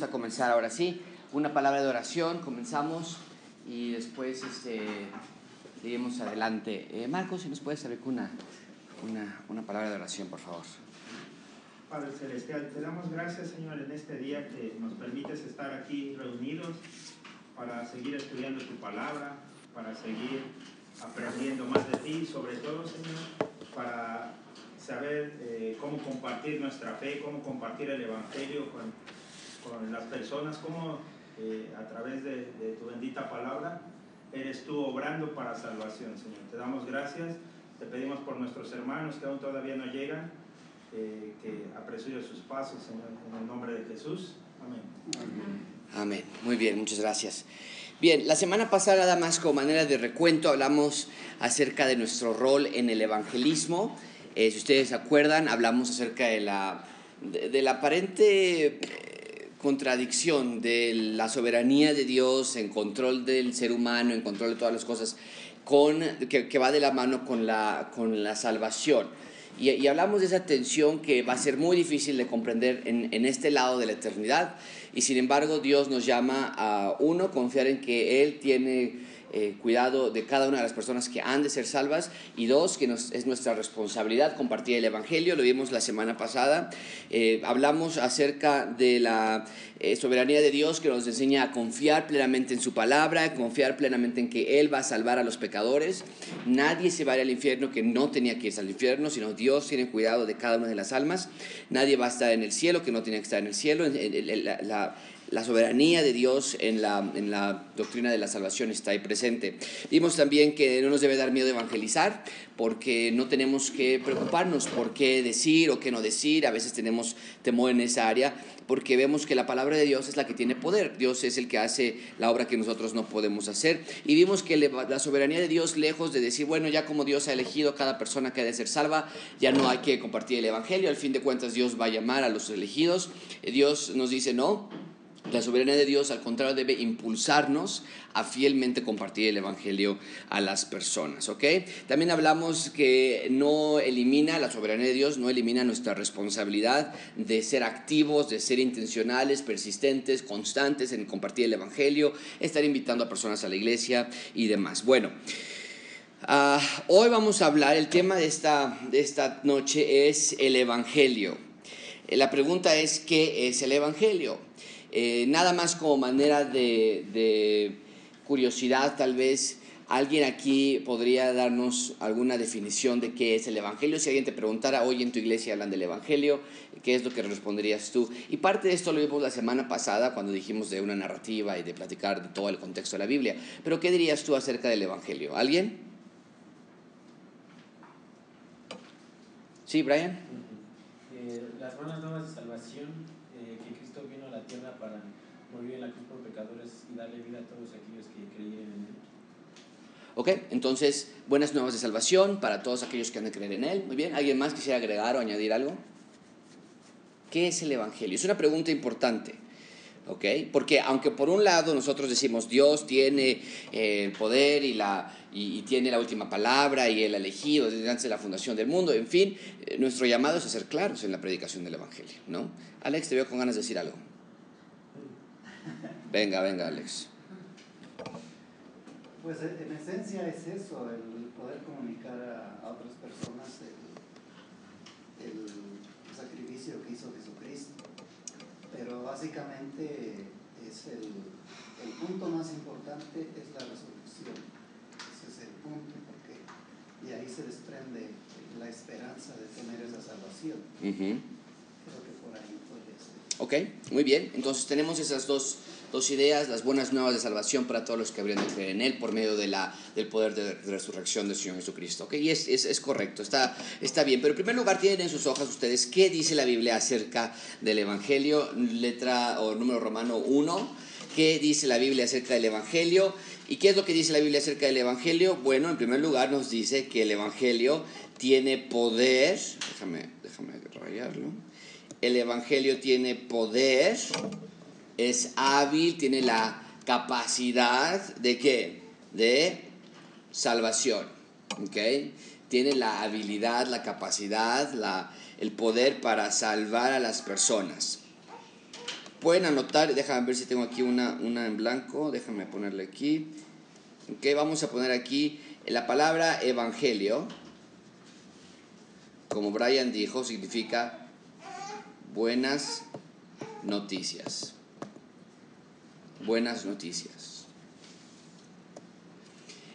vamos a comenzar ahora sí. Una palabra de oración, comenzamos y después este, adelante. Eh, Marcos, si nos puedes saber una, una, una palabra de oración, por favor. Padre Celestial, te damos gracias, Señor, en este día que nos permites estar aquí reunidos para seguir estudiando tu palabra, para seguir aprendiendo más de ti, sobre todo, Señor, para saber eh, cómo compartir nuestra fe, cómo compartir el Evangelio con, con las personas, cómo eh, a través de, tu bendita palabra eres tú obrando para salvación, Señor. Te damos gracias, te pedimos por nuestros hermanos que aún todavía no llegan, eh, que apresure sus pasos, Señor, en el nombre de Jesús. Amén. Amén. Muy bien, muchas gracias. Bien, la semana pasada, nada más como manera de recuento, hablamos acerca de nuestro rol en el evangelismo. Eh, si ustedes se acuerdan, hablamos acerca de la, de, de la aparente contradicción de la soberanía de Dios en control del ser humano, en control de todas las cosas, con, que, que va de la mano con la, con la salvación. Y, y, hablamos de esa tensión que va a ser muy difícil de comprender en, en, este lado de la eternidad. Y sin embargo, Dios nos llama a uno, confiar en que Él tiene eh, cuidado de cada una de las personas que han de ser salvas. Y dos, que es nuestra responsabilidad compartir el Evangelio. Lo vimos la semana pasada. Eh, hablamos acerca de la eh, soberanía de Dios que nos enseña a confiar plenamente en su palabra, confiar plenamente en que Él va a salvar a los pecadores. Nadie se va a ir al infierno que no tenía que irse al infierno, sino Dios tiene cuidado de cada una de las almas. Nadie va a estar en el cielo que no tiene que estar en el cielo. La, la soberanía de Dios en la, en la doctrina de la salvación está ahí presente. Vimos también que no nos debe dar miedo evangelizar, porque no tenemos que preocuparnos por qué decir o qué no decir. A veces tenemos temor en esa área, porque vemos que la palabra de Dios es la que tiene poder. Dios es el que hace la obra que nosotros no podemos hacer. Y vimos que la soberanía de Dios, lejos de decir, bueno, ya como Dios ha elegido a cada persona que ha de ser salva, ya no hay que compartir el Evangelio. Al fin de cuentas, Dios va a llamar a los elegidos. Dios nos dice, no la soberanía de Dios, al contrario, debe impulsarnos a fielmente compartir el Evangelio a las personas. También hablamos que no elimina, la soberanía de Dios no elimina nuestra responsabilidad de ser activos, de ser intencionales, persistentes, constantes en compartir el Evangelio, estar invitando a personas a la iglesia y demás. Bueno. Uh, hoy vamos a hablar, el tema de esta, de esta noche es el Evangelio. La pregunta es, ¿qué es el Evangelio? Eh, nada más como manera de, curiosidad, tal vez alguien aquí podría darnos alguna definición de qué es el Evangelio. Si alguien te preguntara, hoy en tu iglesia hablan del Evangelio, ¿qué es lo que responderías tú? Y parte de esto lo vimos la semana pasada cuando dijimos de una narrativa y de platicar de todo el contexto de la Biblia. Pero ¿qué dirías tú acerca del Evangelio? ¿Alguien? Sí, Brian. Eh, las buenas nuevas de salvación eh, que Cristo vino a la tierra para morir en la cruz por pecadores y darle vida a todos aquellos que creyeron en Él. Ok, entonces, buenas nuevas de salvación para todos aquellos que han de creer en Él. Muy bien, ¿alguien más quisiera agregar o añadir algo? ¿Qué es el Evangelio? Es una pregunta importante. ¿ok? Porque aunque por un lado nosotros decimos Dios tiene eh, el poder y, la, y, y, tiene la última palabra y el elegido desde antes de la fundación del mundo, en fin, eh, nuestro llamado es a ser claros en la predicación del Evangelio, ¿no? Alex, te veo con ganas de decir algo. Venga, venga, Alex. Pues en esencia es eso, el poder comunicar a, a otras personas el, el sacrificio que hizo Jesucristo pero básicamente es el, el, punto más importante es la resurrección. Ese es el punto, porque de ahí se desprende la esperanza de tener esa salvación. Uh -huh. Creo que por ahí puede ser. Ok, muy bien. Entonces tenemos esas dos, dos ideas, las buenas nuevas de salvación para todos los que habrían de creer en Él por medio de la, del poder de, resurrección del Señor Jesucristo. ¿okay? Y es, es, es, correcto, está, está bien. Pero en primer lugar tienen en sus hojas ustedes qué dice la Biblia acerca del Evangelio, letra o número romano 1. ¿Qué dice la Biblia acerca del Evangelio? ¿Y qué es lo que dice la Biblia acerca del Evangelio? Bueno, en primer lugar nos dice que el Evangelio tiene poder. Déjame, déjame rayarlo. El Evangelio tiene poder es hábil, tiene la capacidad de qué? De salvación. Tiene la habilidad, la capacidad, la, el poder para salvar a las personas. pueden anotar, déjame ver si tengo aquí una, una en blanco, déjame ponerle aquí. Ok, vamos a poner aquí la palabra evangelio, como Brian dijo, significa buenas noticias. Buenas noticias.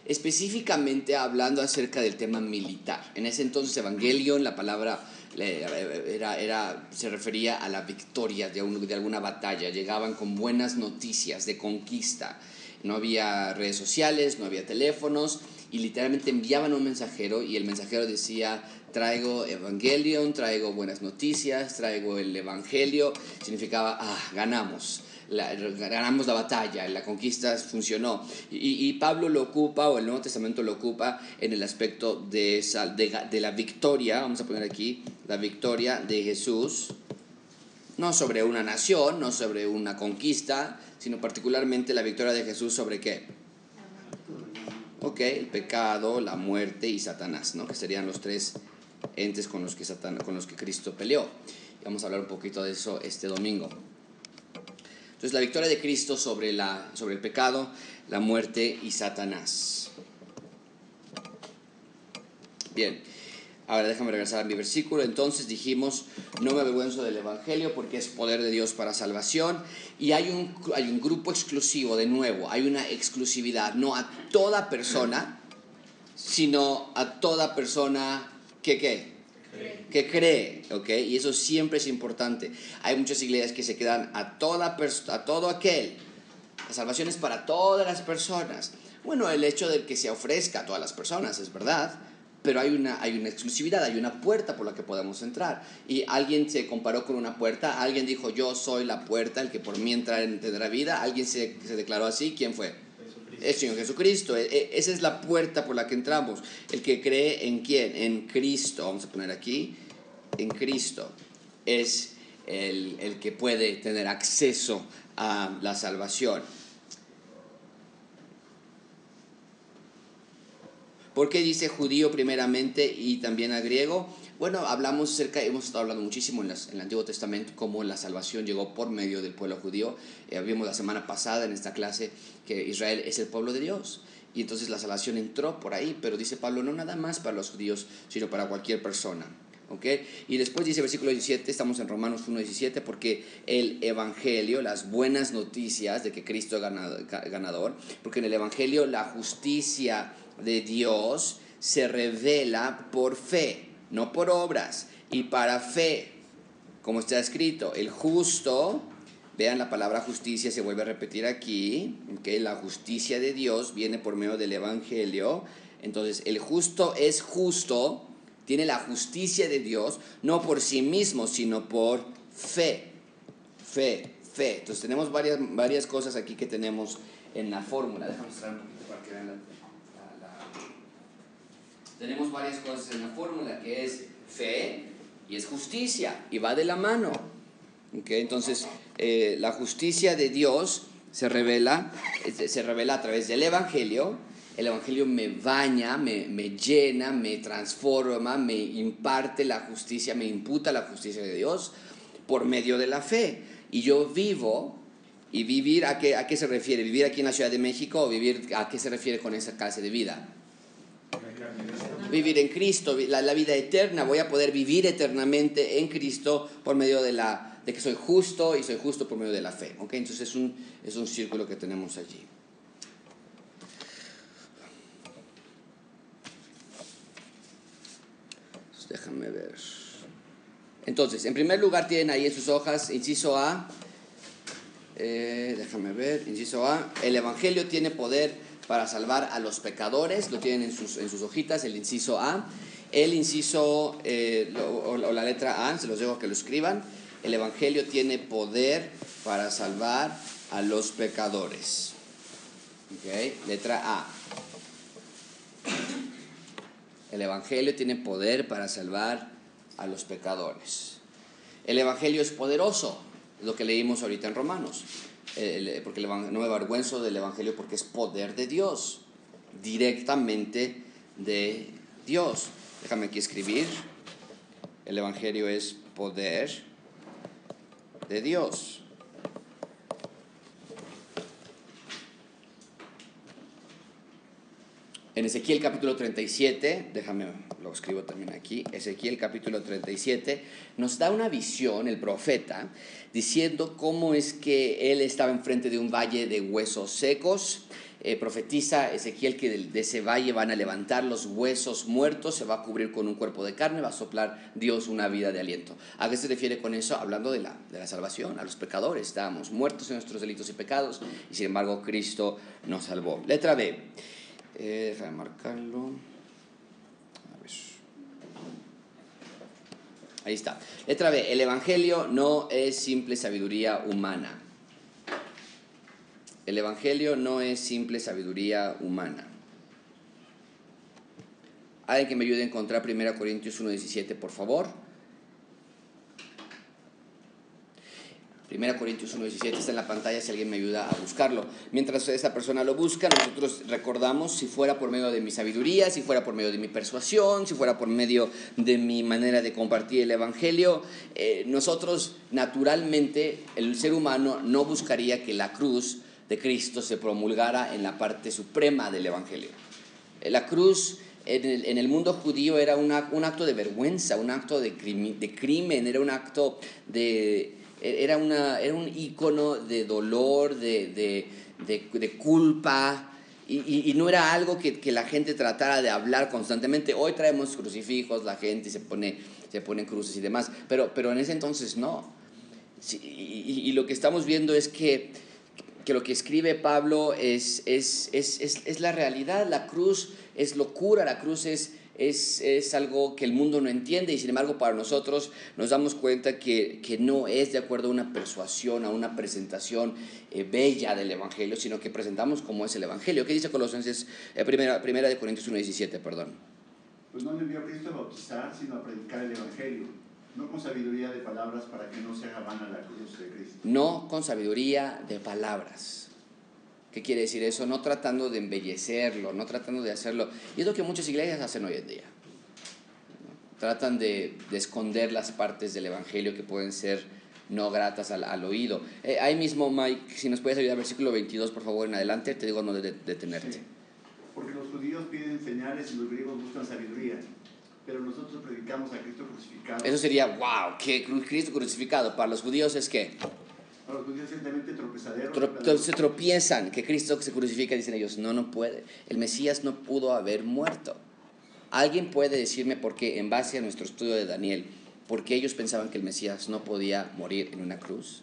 Específicamente hablando acerca del tema militar. En ese entonces, Evangelion, la palabra era, era, se refería a la victoria de, de alguna batalla. Llegaban con buenas noticias de conquista. No había redes sociales, no había teléfonos y literalmente enviaban un mensajero y el mensajero decía, traigo Evangelion, traigo buenas noticias, traigo el Evangelio, significaba, ah, ganamos. ganamos la batalla, la conquista funcionó. Y, Pablo lo ocupa, o el Nuevo Testamento lo ocupa, en el aspecto de, de, de la victoria, vamos a poner aquí, la victoria de Jesús, no sobre una nación, no sobre una conquista, sino particularmente la victoria de Jesús sobre qué? Ok, el pecado, la muerte y Satanás, ¿no? Que serían los tres entes con los que, con los que Cristo peleó. vamos a hablar un poquito de eso este domingo. Entonces, la victoria de Cristo sobre, la, sobre el pecado, la muerte y Satanás. Bien, Ahora déjame regresar a mi versículo. Entonces dijimos, no me avergüenzo del Evangelio porque es poder de Dios para salvación. Y hay un, hay un grupo exclusivo, de nuevo, hay una exclusividad, no a toda persona, sino a toda persona que qué. Que cree, ¿ok? Y eso siempre es importante. Hay muchas iglesias que se quedan a, toda a todo aquel. La salvación es para todas las personas. Bueno, el hecho de que se ofrezca a todas las personas es verdad, pero hay una, hay una exclusividad, hay una puerta por la que podemos entrar. Y alguien se comparó con una puerta, alguien dijo, yo soy la puerta, el que por mí entra tendrá vida, alguien se, se declaró así, ¿quién fue? El Señor Jesucristo. E, e, esa es la puerta por la que entramos. El que cree en quién? En Cristo. Vamos a poner aquí. En Cristo. Es el, el que puede tener acceso a la salvación. ¿Por qué dice judío primeramente y también a griego? Bueno, hablamos cerca, hemos estado hablando muchísimo en, el Antiguo Testamento cómo la salvación llegó por medio del pueblo judío. Eh, vimos la semana pasada en esta clase que Israel es el pueblo de Dios. Y entonces la salvación entró por ahí, pero dice Pablo, no nada más para los judíos, sino para cualquier persona. ¿Okay? Y después dice versículo 17, estamos en Romanos 1.17, porque el Evangelio, las buenas noticias de que Cristo es ganador, porque en el Evangelio la justicia de Dios se revela por fe, no por obras, y para fe, como está escrito, el justo, vean la palabra justicia, se vuelve a repetir aquí, que la justicia de Dios viene por medio del Evangelio, entonces el justo es justo, tiene la justicia de Dios, no por sí mismo, sino por fe, fe, fe. Entonces tenemos varias, varias cosas aquí que tenemos en la fórmula. Déjame mostrar un poquito para que vean la tenemos varias cosas en la fórmula, que es fe y es justicia, y va de la mano. ¿Okay? Entonces, eh, la justicia de Dios se revela, se revela a través del Evangelio. El Evangelio me baña, me, me llena, me transforma, me imparte la justicia, me imputa la justicia de Dios por medio de la fe. Y yo vivo ¿Y vivir a qué, a qué se refiere? ¿Vivir aquí en la Ciudad de México o vivir a qué se refiere con esa clase de vida? Vivir en Cristo, la, vida eterna, voy a poder vivir eternamente en Cristo por medio de, la, de que soy justo y soy justo por medio de la fe. ¿okay? Entonces es un, es un círculo que tenemos allí. déjame ver. Entonces, en primer lugar tienen ahí en sus hojas, inciso A, eh, déjame ver, inciso A, el Evangelio tiene poder para salvar a los pecadores, lo tienen en sus, en sus hojitas, el inciso A. El inciso eh, o, la letra A, se los dejo que lo escriban. El Evangelio tiene poder para salvar a los pecadores. Letra A. El Evangelio tiene poder para salvar a los pecadores. El Evangelio es poderoso, lo que leímos ahorita en Romanos porque no me avergüenzo del Evangelio porque es poder de Dios, directamente de Dios. Déjame aquí escribir. El Evangelio es poder de Dios. En Ezequiel capítulo 37, déjame, lo escribo también aquí, Ezequiel capítulo 37, nos da una visión el profeta diciendo cómo es que él estaba enfrente de un valle de huesos secos. Eh, profetiza Ezequiel que de, ese valle van a levantar los huesos muertos, se va a cubrir con un cuerpo de carne, va a soplar Dios una vida de aliento. ¿A qué se refiere con eso? Hablando de la, de la salvación, a los pecadores. Estábamos muertos en nuestros delitos y pecados y sin embargo Cristo nos salvó. Letra B. Eh, déjame marcarlo. A ver. Ahí está. Letra B. El Evangelio no es simple sabiduría humana. El Evangelio no es simple sabiduría humana. Alguien que me ayude a encontrar 1 Corintios 1.17, por favor. 1 Corintios 1.17 está en la pantalla si alguien me ayuda a buscarlo. Mientras esa persona lo busca, nosotros recordamos si fuera por medio de mi sabiduría, si fuera por medio de mi persuasión, si fuera por medio de mi manera de compartir el Evangelio, eh, nosotros naturalmente, el ser humano no buscaría que la cruz de Cristo se promulgara en la parte suprema del Evangelio. Eh, la cruz en el, mundo judío era un acto de vergüenza, un acto de crimen, era un acto de, era, una, era un icono de dolor, de, culpa, y, no era algo que, la gente tratara de hablar constantemente. Hoy traemos crucifijos, la gente se pone, se pone cruces y demás, pero, pero en ese entonces no. y, lo que estamos viendo es que, que lo que escribe Pablo es, es, es, es la realidad, la cruz es locura, la cruz es es, algo que el mundo no entiende y sin embargo para nosotros nos damos cuenta que, no es de acuerdo a una persuasión, a una presentación eh, bella del Evangelio, sino que presentamos como es el Evangelio. ¿Qué dice Colosenses, eh, primera, primera de Corintios 1.17, perdón? Pues no me envió Cristo a bautizar, sino a predicar el Evangelio, no con sabiduría de palabras para que no se haga vana la cruz de Cristo. No con sabiduría de palabras ¿Qué quiere decir eso? No tratando de embellecerlo, no tratando de hacerlo. Y es lo que muchas iglesias hacen hoy en día. Tratan de, esconder las partes del Evangelio que pueden ser no gratas al, oído. Eh, ahí mismo, Mike, si nos puedes ayudar, versículo 22, por favor, en adelante, te digo no de, detenerte. Porque los judíos piden señales y los griegos buscan sabiduría, pero nosotros predicamos a Cristo crucificado. Eso sería, wow, que Cristo crucificado para los judíos es que se tropiezan, que Cristo se crucifica, dicen ellos, no, no puede. El Mesías no pudo haber muerto. ¿Alguien puede decirme por qué, en base a nuestro estudio de Daniel, por qué ellos pensaban que el Mesías no podía morir en una cruz?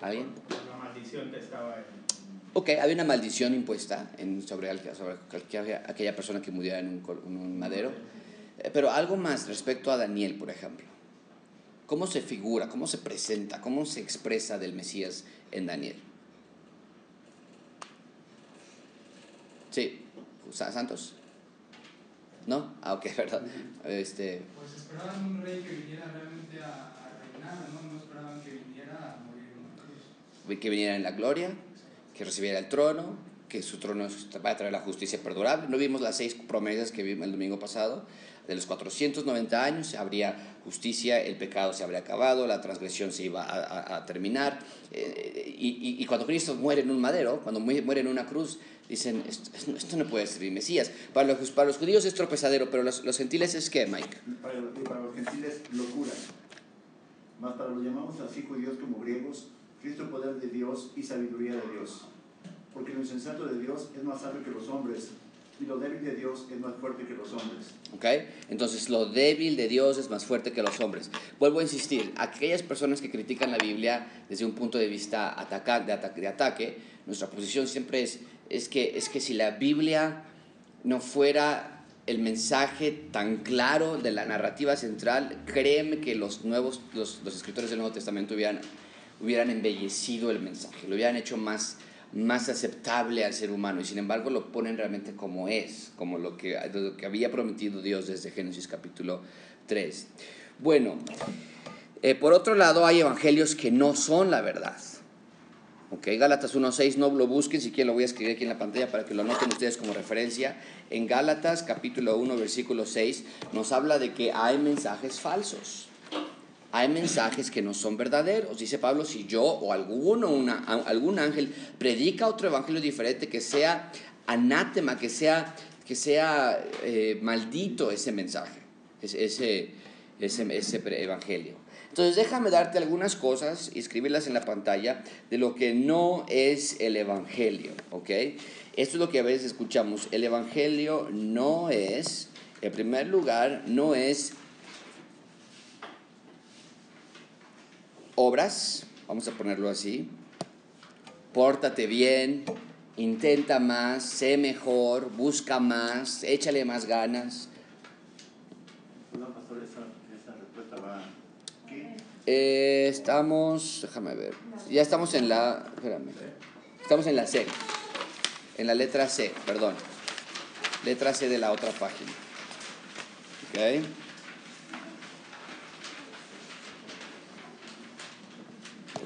¿Alguien? La maldición que estaba en... Ok, había una maldición impuesta en, sobre, sobre aquella persona que muriera en un madero. Eh, pero algo más respecto a Daniel, por ejemplo. ¿Cómo se figura, cómo se presenta, cómo se expresa del Mesías en Daniel? Sí, Santos. ¿No? Ah, ok, verdad. Este... Pues esperaban un rey que viniera realmente a, reinar, ¿no? No esperaban que viniera a morir en una cruz. Que viniera en la gloria, que recibiera el trono, que su trono va a traer la justicia perdurable. ¿No vimos las seis promesas que vimos el domingo pasado? de los 490 años habría justicia, el pecado se habría acabado, la transgresión se iba a, terminar. Eh, y, y, cuando Cristo muere en un madero, cuando muere en una cruz, dicen, esto, no puede ser Mesías. Para los, para los judíos es tropezadero, pero los, los gentiles es qué, Mike? Para, para los gentiles, locura. Más para los llamados así judíos como griegos, Cristo poder de Dios y sabiduría de Dios. Porque lo insensato de Dios es más sabio que los hombres y lo débil de Dios es más fuerte que los hombres. ¿Ok? Entonces, lo débil de Dios es más fuerte que los hombres. Vuelvo a insistir, aquellas personas que critican la Biblia desde un punto de vista ataca, de, ataque, de ataque, nuestra posición siempre es, es, que, es que si la Biblia no fuera el mensaje tan claro de la narrativa central, créeme que los nuevos, los, los escritores del Nuevo Testamento hubieran, hubieran embellecido el mensaje, lo hubieran hecho más más aceptable al ser humano y sin embargo lo ponen realmente como es, como lo que, lo que había prometido Dios desde Génesis capítulo 3. Bueno, eh, por otro lado hay evangelios que no son la verdad. Ok, Gálatas 1.6, no lo busquen, si quieren lo voy a escribir aquí en la pantalla para que lo noten ustedes como referencia. En Gálatas capítulo 1, versículo 6, nos habla de que hay mensajes falsos hay mensajes que no son verdaderos. Dice Pablo, si yo o alguno, una, algún ángel predica otro evangelio diferente que sea anátema, que sea, que sea eh, maldito ese mensaje, ese, ese, ese evangelio. Entonces déjame darte algunas cosas y escribirlas en la pantalla de lo que no es el Evangelio, ¿ok? Esto es lo que a veces escuchamos. El Evangelio no es, en primer lugar, no es obras, vamos a ponerlo así. Pórtate bien, intenta más, sé mejor, busca más, échale más ganas. Eh, estamos, déjame ver, ya estamos en la, espérame, estamos en la C, en la letra C, perdón, letra C de la otra página. ¿Ok?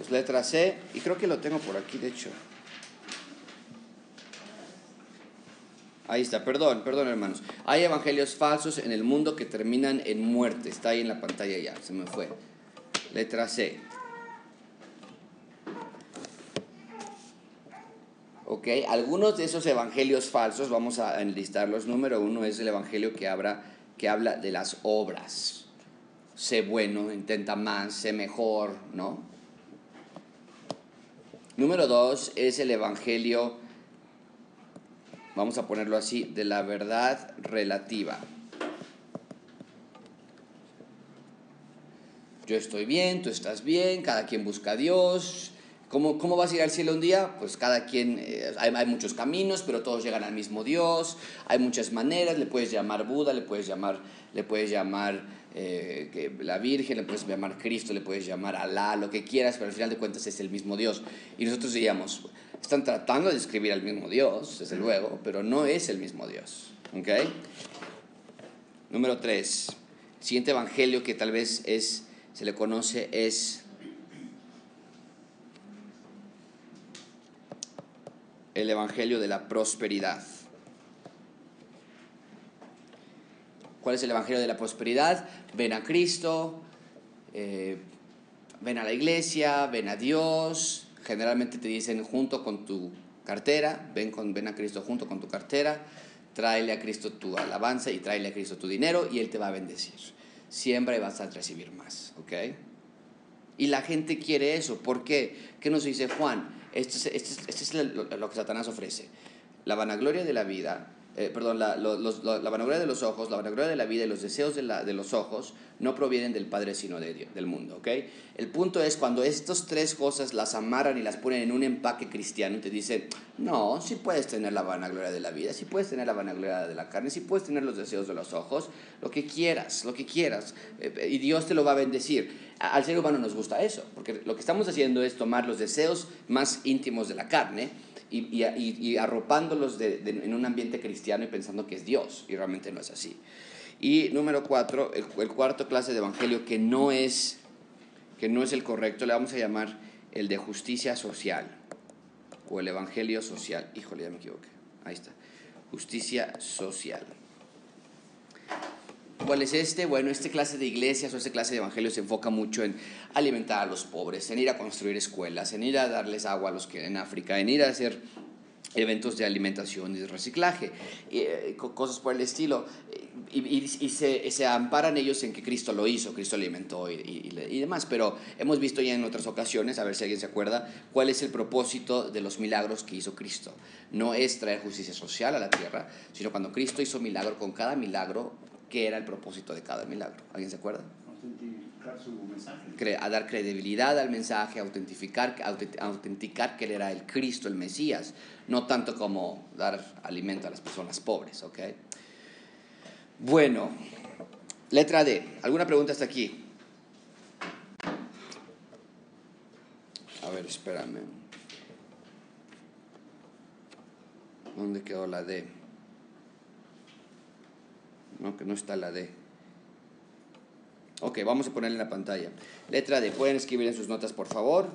Pues letra C, y creo que lo tengo por aquí, de hecho. Ahí está, perdón, perdón hermanos. Hay evangelios falsos en el mundo que terminan en muerte. Está ahí en la pantalla ya, se me fue. Letra C. ¿Ok? Algunos de esos evangelios falsos, vamos a enlistarlos. Número uno es el evangelio que, que habla de las obras. Sé bueno, intenta más, sé mejor, ¿no? Número dos es el evangelio, vamos a ponerlo así, de la verdad relativa. yo estoy bien, tú estás bien, cada quien busca a Dios. ¿Cómo, ¿Cómo vas a ir al cielo un día? Pues cada quien, eh, hay, hay, muchos caminos, pero todos llegan al mismo Dios, hay muchas maneras, le puedes llamar Buda, le puedes llamar, le puedes llamar eh, que la Virgen, le puedes llamar Cristo, le puedes llamar Alá, lo que quieras, pero al final de cuentas es el mismo Dios. Y nosotros diríamos, están tratando de describir al mismo Dios, desde luego, pero no es el mismo Dios. ¿Ok? Número tres, siguiente evangelio que tal vez es se le conoce es el Evangelio de la Prosperidad. ¿Cuál es el Evangelio de la Prosperidad? Ven a Cristo, eh, ven a la iglesia, ven a Dios. Generalmente te dicen junto con tu cartera, ven, con, ven a Cristo junto con tu cartera, tráele a Cristo tu alabanza y tráele a Cristo tu dinero y Él te va a bendecir siempre vas a recibir más, ¿ok? Y la gente quiere eso. ¿Por qué? ¿Qué nos dice Juan? Esto es, esto es, lo que Satanás ofrece. La vanagloria de la vida eh, perdón, la, la, vanagloria de los ojos, la vanagloria de la vida y los deseos de, la, de los ojos no provienen del Padre sino de Dios, del mundo, ¿ok? El punto es cuando estas tres cosas las amarran y las ponen en un empaque cristiano y te dicen, no, si puedes tener la vanagloria de la vida, si puedes tener la vanagloria de la carne, si puedes tener los deseos de los ojos, lo que quieras, lo que quieras, eh, y Dios te lo va a bendecir. Al ser humano nos gusta eso, porque lo que estamos haciendo es tomar los deseos más íntimos de la carne, y, y, arropándolos en un ambiente cristiano y pensando que es Dios, y realmente no es así. Y número cuatro, el, cuarto clase de evangelio que no, es, que no es el correcto, le vamos a llamar el de justicia social, o el evangelio social. Híjole, ya me equivoqué. Ahí está. Justicia social. ¿Cuál es este? Bueno, esta clase de iglesias o esta clase de evangelios se enfoca mucho en alimentar a los pobres, en ir a construir escuelas, en ir a darles agua a los que en África, en ir a hacer eventos de alimentación y de reciclaje, eh, cosas por el estilo. Y, se, se, amparan ellos en que Cristo lo hizo, Cristo alimentó y, y, demás. Pero hemos visto ya en otras ocasiones, a ver si alguien se acuerda, cuál es el propósito de los milagros que hizo Cristo. No es traer justicia social a la tierra, sino cuando Cristo hizo milagro, con cada milagro qué era el propósito de cada milagro. ¿Alguien se acuerda? Autenticar su mensaje. a dar credibilidad al mensaje, autentificar, autenticar que él era el Cristo, el Mesías, no tanto como dar alimento a las personas pobres, ¿ok? Bueno, letra D. ¿Alguna pregunta hasta aquí? A ver, espérame. ¿Dónde quedó la D? ¿No? que no está la D. Ok, vamos a ponerle en la pantalla. Letra D, pueden escribir en sus notas, por favor.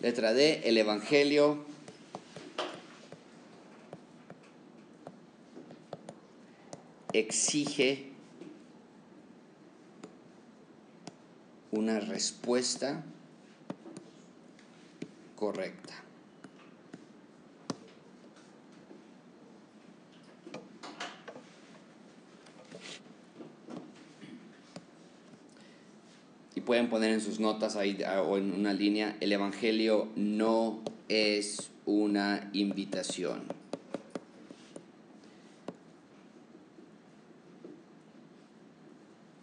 Letra D, el Evangelio. Exige una respuesta correcta. Pueden poner en sus notas ahí ah, o en una línea, el Evangelio no es una invitación.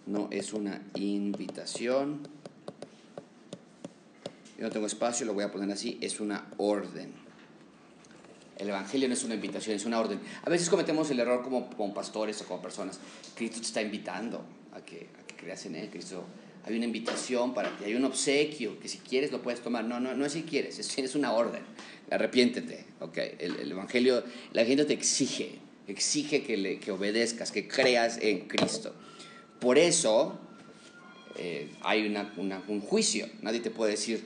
No es una invitación. Yo no tengo espacio, lo voy a poner así, es una orden. El Evangelio no es una invitación, es una orden. A veces cometemos el error como, como pastores o como personas. Cristo te está invitando a que, a que creas en Él. Cristo, hay una invitación para ti, hay un obsequio que si quieres lo puedes tomar. No, no, no es si quieres, es, es una orden. Arrepiéntete. Okay. El, el Evangelio, la gente te exige, exige que, le, que obedezcas, que creas en Cristo. Por eso eh, hay una, un juicio. Nadie te puede decir,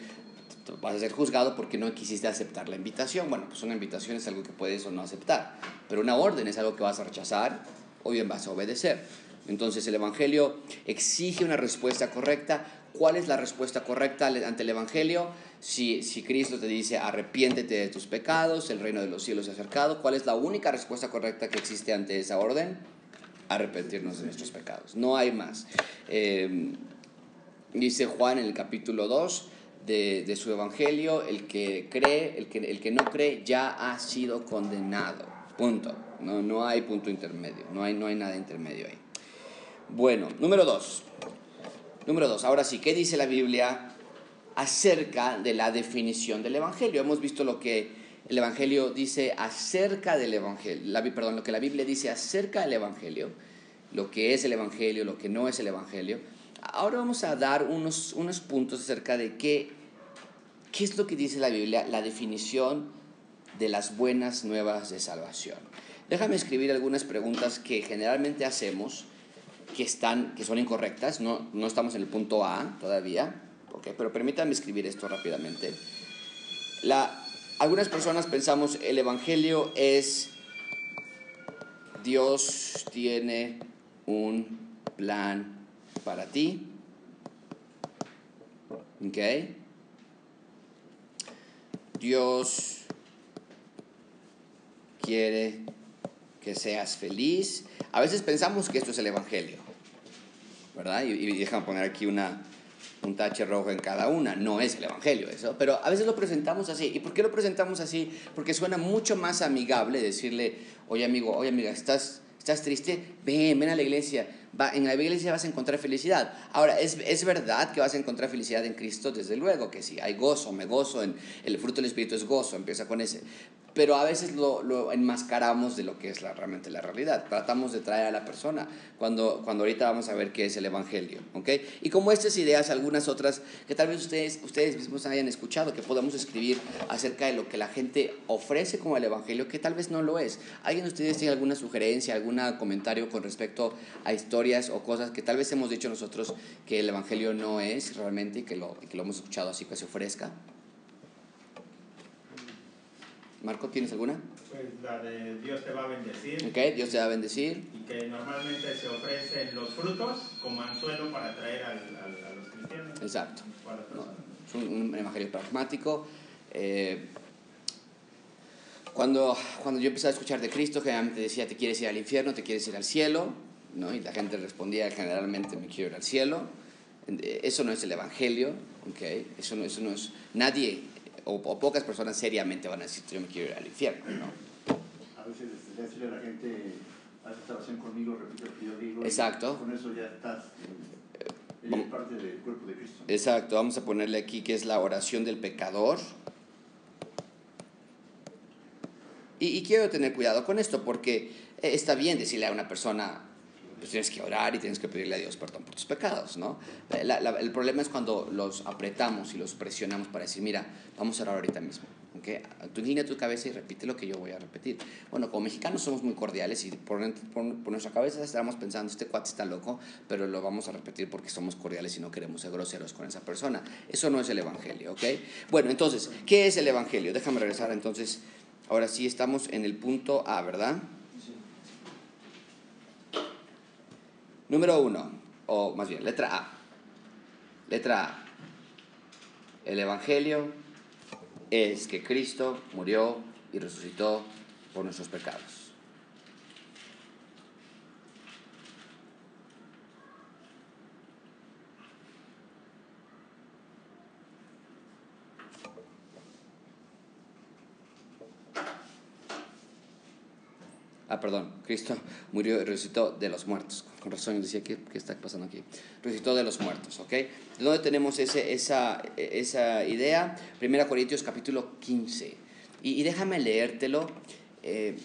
vas a ser juzgado porque no quisiste aceptar la invitación. Bueno, pues una invitación es algo que puedes o no aceptar, pero una orden es algo que vas a rechazar o bien vas a obedecer. Entonces el Evangelio exige una respuesta correcta. ¿Cuál es la respuesta correcta ante el Evangelio? Si, si Cristo te dice arrepiéntete de tus pecados, el reino de los cielos se ha acercado, ¿cuál es la única respuesta correcta que existe ante esa orden? Arrepentirnos de nuestros pecados. No hay más. Eh, dice Juan en el capítulo 2, de, de, su evangelio, el que cree, el que, el que no cree ya ha sido condenado. Punto. No, no hay punto intermedio, no hay, no hay nada intermedio ahí. Bueno, número dos. Número dos, ahora sí, ¿qué dice la Biblia acerca de la definición del evangelio? Hemos visto lo que el evangelio dice acerca del evangelio, la, perdón, lo que la Biblia dice acerca del evangelio, lo que es el evangelio, lo que no es el evangelio. Ahora vamos a dar unos, unos puntos acerca de qué, qué es lo que dice la Biblia, la definición de las buenas nuevas de salvación. Déjame escribir algunas preguntas que generalmente hacemos, que, están, que son incorrectas, no, no estamos en el punto A todavía, okay, pero permítanme escribir esto rápidamente. La, algunas personas pensamos el Evangelio es Dios tiene un plan para ti. ¿Ok? Dios quiere que seas feliz. A veces pensamos que esto es el Evangelio, ¿verdad? Y, y déjame poner aquí una, un tache rojo en cada una. No es el Evangelio eso, pero a veces lo presentamos así. ¿Y por qué lo presentamos así? Porque suena mucho más amigable decirle, oye amigo, oye amiga, ¿estás, estás triste? Ven, ven a la iglesia. Va, en la iglesia vas a encontrar felicidad. Ahora, ¿es, ¿es verdad que vas a encontrar felicidad en Cristo? Desde luego que sí. Hay gozo, me gozo. En, el fruto del Espíritu es gozo, empieza con ese. Pero a veces lo, enmascaramos de lo que es realmente la realidad. Tratamos de traer a la persona cuando, cuando ahorita vamos a ver qué es el Evangelio. ¿okay? Y como estas ideas, algunas otras que tal vez ustedes, ustedes mismos hayan escuchado, que podamos escribir acerca de lo que la gente ofrece como el Evangelio, que tal vez no lo es. ¿Alguien de ustedes tiene alguna sugerencia, algún comentario con respecto a historias o cosas que tal vez hemos dicho nosotros que el Evangelio no es realmente y que lo, que lo hemos escuchado así que se ofrezca? Marco, ¿tienes alguna? Pues la de Dios te va a bendecir. Ok, Dios te va a bendecir. Y que normalmente se ofrecen los frutos como anzuelo para atraer al, al, a los cristianos. Exacto. No, es un, un evangelio pragmático. Eh, cuando, cuando yo empecé a escuchar de Cristo, generalmente decía, ¿te quieres ir al infierno? ¿Te quieres ir al cielo? ¿No? Y la gente respondía generalmente, me quiero ir al cielo. Eh, Eso no es el evangelio, ¿ok? Eso no, eso no es... Nadie o, o pocas personas seriamente van a decir, yo me quiero ir al infierno, ¿no? A veces decirle a la gente, haz esta oración conmigo, repite lo que yo digo. Exacto. con eso ya estás, eh, vamos- eres parte del cuerpo de Cristo. Exacto, vamos a ponerle aquí que es la oración del pecador. Y, y quiero tener cuidado con esto porque eh, está bien decirle a una persona, pues tienes que orar y tienes que pedirle a Dios perdón por tus pecados, ¿no? La- la- el problema es cuando los apretamos y los presionamos para decir, mira, vamos a orar ahorita mismo, ¿ok? Tú inclina tu cabeza y repite lo que yo voy a repetir. Bueno, como mexicanos somos muy cordiales y por, por, por nuestra cabeza estamos pensando, este cuate está loco, pero lo vamos a repetir porque somos cordiales y no queremos ser groseros con esa persona. Eso no es el Evangelio, ¿ok? Bueno, entonces, ¿qué es el Evangelio? Déjame regresar entonces. Ahora sí estamos en el punto A, ¿verdad? Número uno, o más bien, letra A. Letra A. El Evangelio es que Cristo murió y resucitó por nuestros pecados. Ah, perdón, Cristo murió y resucitó de los muertos. Con razón decía, ¿qué, qué está pasando aquí? Resucitó de los muertos, ¿ok? ¿De dónde tenemos ese, esa, esa idea? Primera Corintios capítulo 15. Y, déjame leértelo. Eh,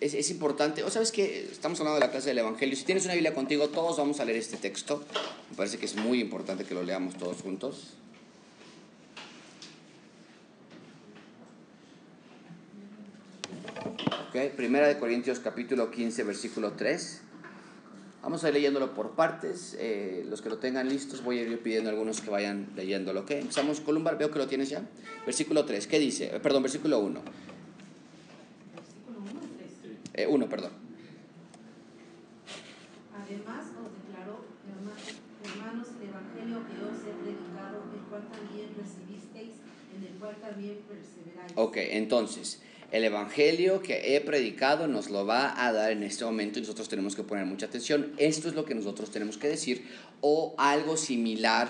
es, es, importante, o sabes que estamos hablando de la clase del Evangelio. Si tienes una Biblia contigo, todos vamos a leer este texto. Me parece que es muy importante que lo leamos todos juntos. Okay. Primera de Corintios capítulo 15, versículo 3. Vamos a ir leyéndolo por partes. Eh, los que lo tengan listos, voy a ir pidiendo a algunos que vayan leyéndolo. ¿okay? Empezamos, Columbar, veo que lo tienes ya. Versículo 3, ¿qué dice? Eh, perdón, versículo 1. Versículo 1 3. Eh, 1, perdón. Además os declaró, hermanos, el evangelio que os he predicado, el cual también recibisteis, en el cual también perseveráis. Ok, entonces el Evangelio que he predicado nos lo va a dar en este momento y nosotros tenemos que poner mucha atención. Esto es lo que nosotros tenemos que decir o algo similar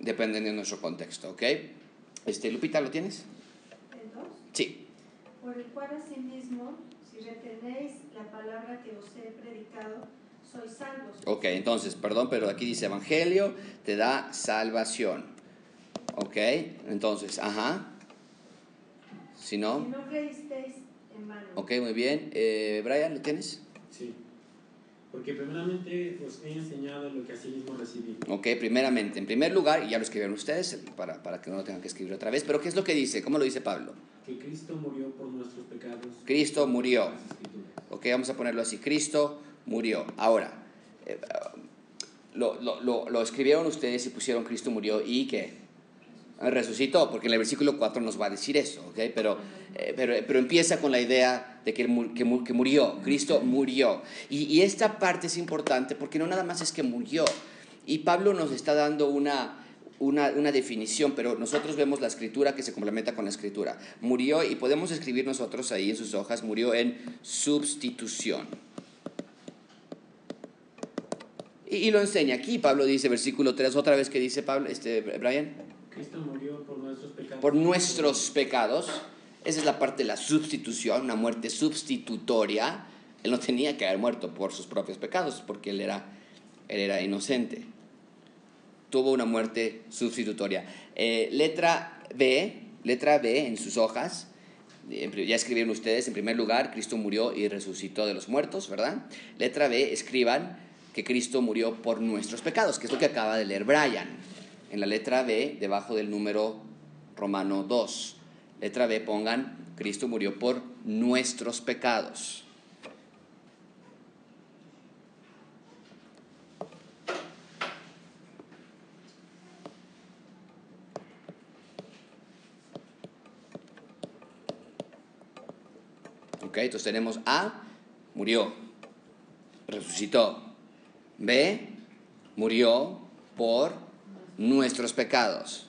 dependiendo de nuestro contexto, ¿ok? Este, Lupita, ¿lo tienes? ¿El 2? Sí. Por el cual asimismo, si retenéis la palabra que os he predicado, sois salvos. Ok, entonces, perdón, pero aquí dice Evangelio te da salvación. Ok, entonces, ajá. Si no. Si no creísteis en vano. Ok, muy bien. Eh, Brian, ¿lo tienes? Sí. Porque primeramente os he enseñado lo que así mismo recibí. Ok, primeramente. En primer lugar, y ya lo escribieron ustedes para, para que no lo tengan que escribir otra vez, pero ¿qué es lo que dice? ¿Cómo lo dice Pablo? Que Cristo murió por nuestros pecados. Cristo murió. Ok, vamos a ponerlo así. Cristo murió. Ahora, eh, lo, lo, lo, lo escribieron ustedes y pusieron Cristo murió y qué? Resucitó, porque en el versículo 4 nos va a decir eso, pero, eh, pero, pero empieza con la idea de que, que, murió, Cristo murió. Y, esta parte es importante porque no nada más es que murió, y Pablo nos está dando una, una, una definición, pero nosotros vemos la escritura que se complementa con la escritura. Murió, y podemos escribir nosotros ahí en sus hojas, murió en sustitución. Y, y lo enseña aquí, Pablo dice, versículo 3, otra vez que dice Pablo, este, Brian. Cristo murió por nuestros pecados. Por nuestros pecados. Esa es la parte de la sustitución, una muerte sustitutoria. Él no tenía que haber muerto por sus propios pecados, porque él era, él era inocente. Tuvo una muerte sustitutoria. Eh, letra B, letra B en sus hojas. Ya escribieron ustedes, en primer lugar, Cristo murió y resucitó de los muertos, ¿verdad? Letra B, escriban que Cristo murió por nuestros pecados, que es lo que acaba de leer Brian en la letra B, debajo del número romano 2. Letra B, pongan, Cristo murió por nuestros pecados. Ok, entonces tenemos A, murió, resucitó. B, murió por nuestros pecados.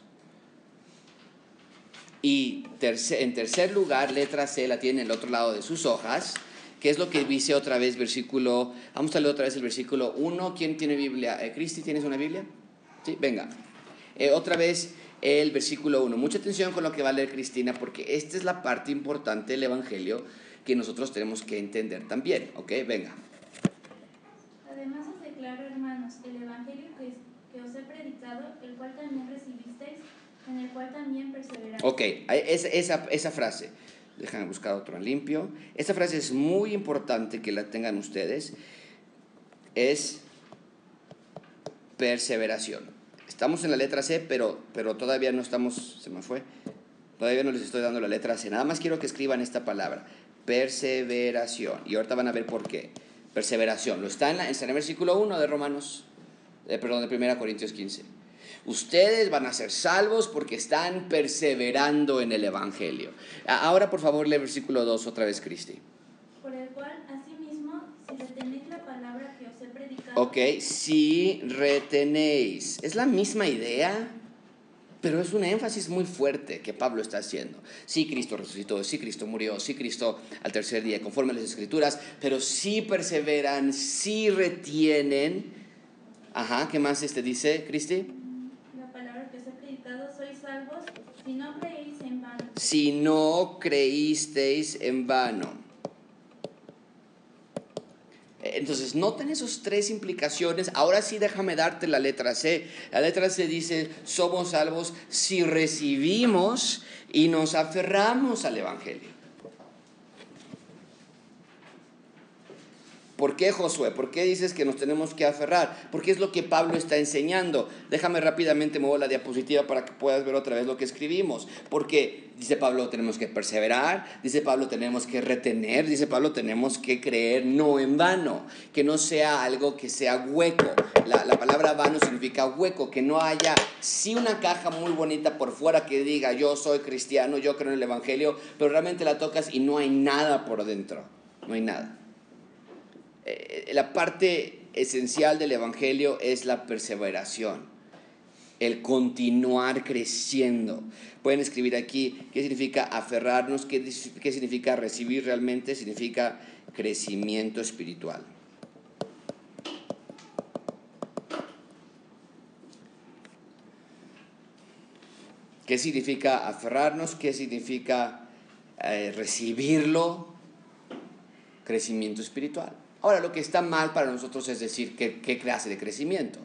Y en tercer lugar, letra C la tiene en el otro lado de sus hojas, que es lo que dice otra vez versículo, vamos a leer otra vez el versículo 1. ¿Quién tiene Biblia? Eh, Cristi, ¿tienes una Biblia? Sí, venga. Eh, otra vez el versículo 1. Mucha atención con lo que va a leer Cristina, porque esta es la parte importante del Evangelio que nosotros tenemos que entender también. ¿Ok? Venga. Además os declaro, hermanos, el Evangelio que, que os he predicado, el cual también recibisteis, en el cual también perseveráis. Ok, esa, esa, esa frase. Déjame buscar otro en limpio. Esta frase es muy importante que la tengan ustedes. Es perseveración. Estamos en la letra C, pero, pero todavía no estamos, se me fue, todavía no les estoy dando la letra C. Nada más quiero que escriban esta palabra, perseveración. Y ahorita van a ver por qué. Perseveración. Lo está en, la, está en el versículo 1 de Romanos, eh, perdón, de 1 Corintios 15. Ustedes van a ser salvos porque están perseverando en el Evangelio. Ahora, por favor, lee el versículo 2 otra vez, Cristi. Por el cual, asimismo, si retenéis la palabra que os he predicado, Ok, si retenéis. Es la misma idea, pero es un énfasis muy fuerte que Pablo está haciendo. Sí, Cristo resucitó, sí, Cristo murió, sí, Cristo al tercer día, conforme a las escrituras, pero sí perseveran, sí retienen. Ajá, ¿qué más este dice, Cristi? La palabra que os he predicado, sois salvos si no creéis en vano. Si no creísteis en vano. Entonces, noten esas tres implicaciones. Ahora sí déjame darte la letra C. La letra C dice, somos salvos si recibimos y nos aferramos al Evangelio. ¿Por qué Josué? ¿Por qué dices que nos tenemos que aferrar? Porque es lo que Pablo está enseñando. Déjame rápidamente mover la diapositiva para que puedas ver otra vez lo que escribimos. Porque dice Pablo tenemos que perseverar, dice Pablo tenemos que retener, dice Pablo tenemos que creer no en vano, que no sea algo que sea hueco. La, la palabra vano significa hueco, que no haya sí una caja muy bonita por fuera que diga yo soy cristiano, yo creo en el Evangelio, pero realmente la tocas y no hay nada por dentro, no hay nada. Eh, la parte esencial del Evangelio es la perseveración, el continuar creciendo. Pueden escribir aquí qué significa aferrarnos, qué, qué significa recibir realmente, significa crecimiento espiritual. ¿Qué significa aferrarnos? ¿Qué significa eh, recibirlo? Crecimiento espiritual. Ahora, lo que está mal para nosotros es decir qué, qué clase de crecimiento.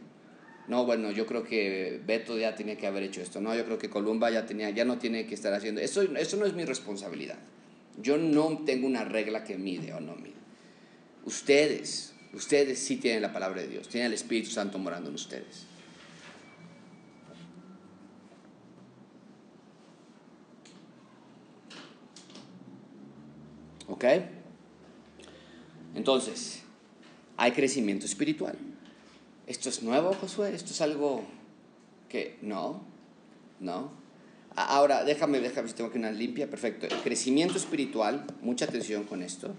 No, bueno, yo creo que Beto ya tenía que haber hecho esto. No, yo creo que Columba ya, tenía, ya no tiene que estar haciendo. Eso, eso no es mi responsabilidad. Yo no tengo una regla que mide o no mide. Ustedes, ustedes sí tienen la palabra de Dios, tienen el Espíritu Santo morando en ustedes. ¿Ok? Entonces, hay crecimiento espiritual. ¿Esto es nuevo, Josué? ¿Esto es algo que no? ¿No? Ahora, déjame, déjame si tengo que una limpia. Perfecto. El crecimiento espiritual, mucha atención con esto.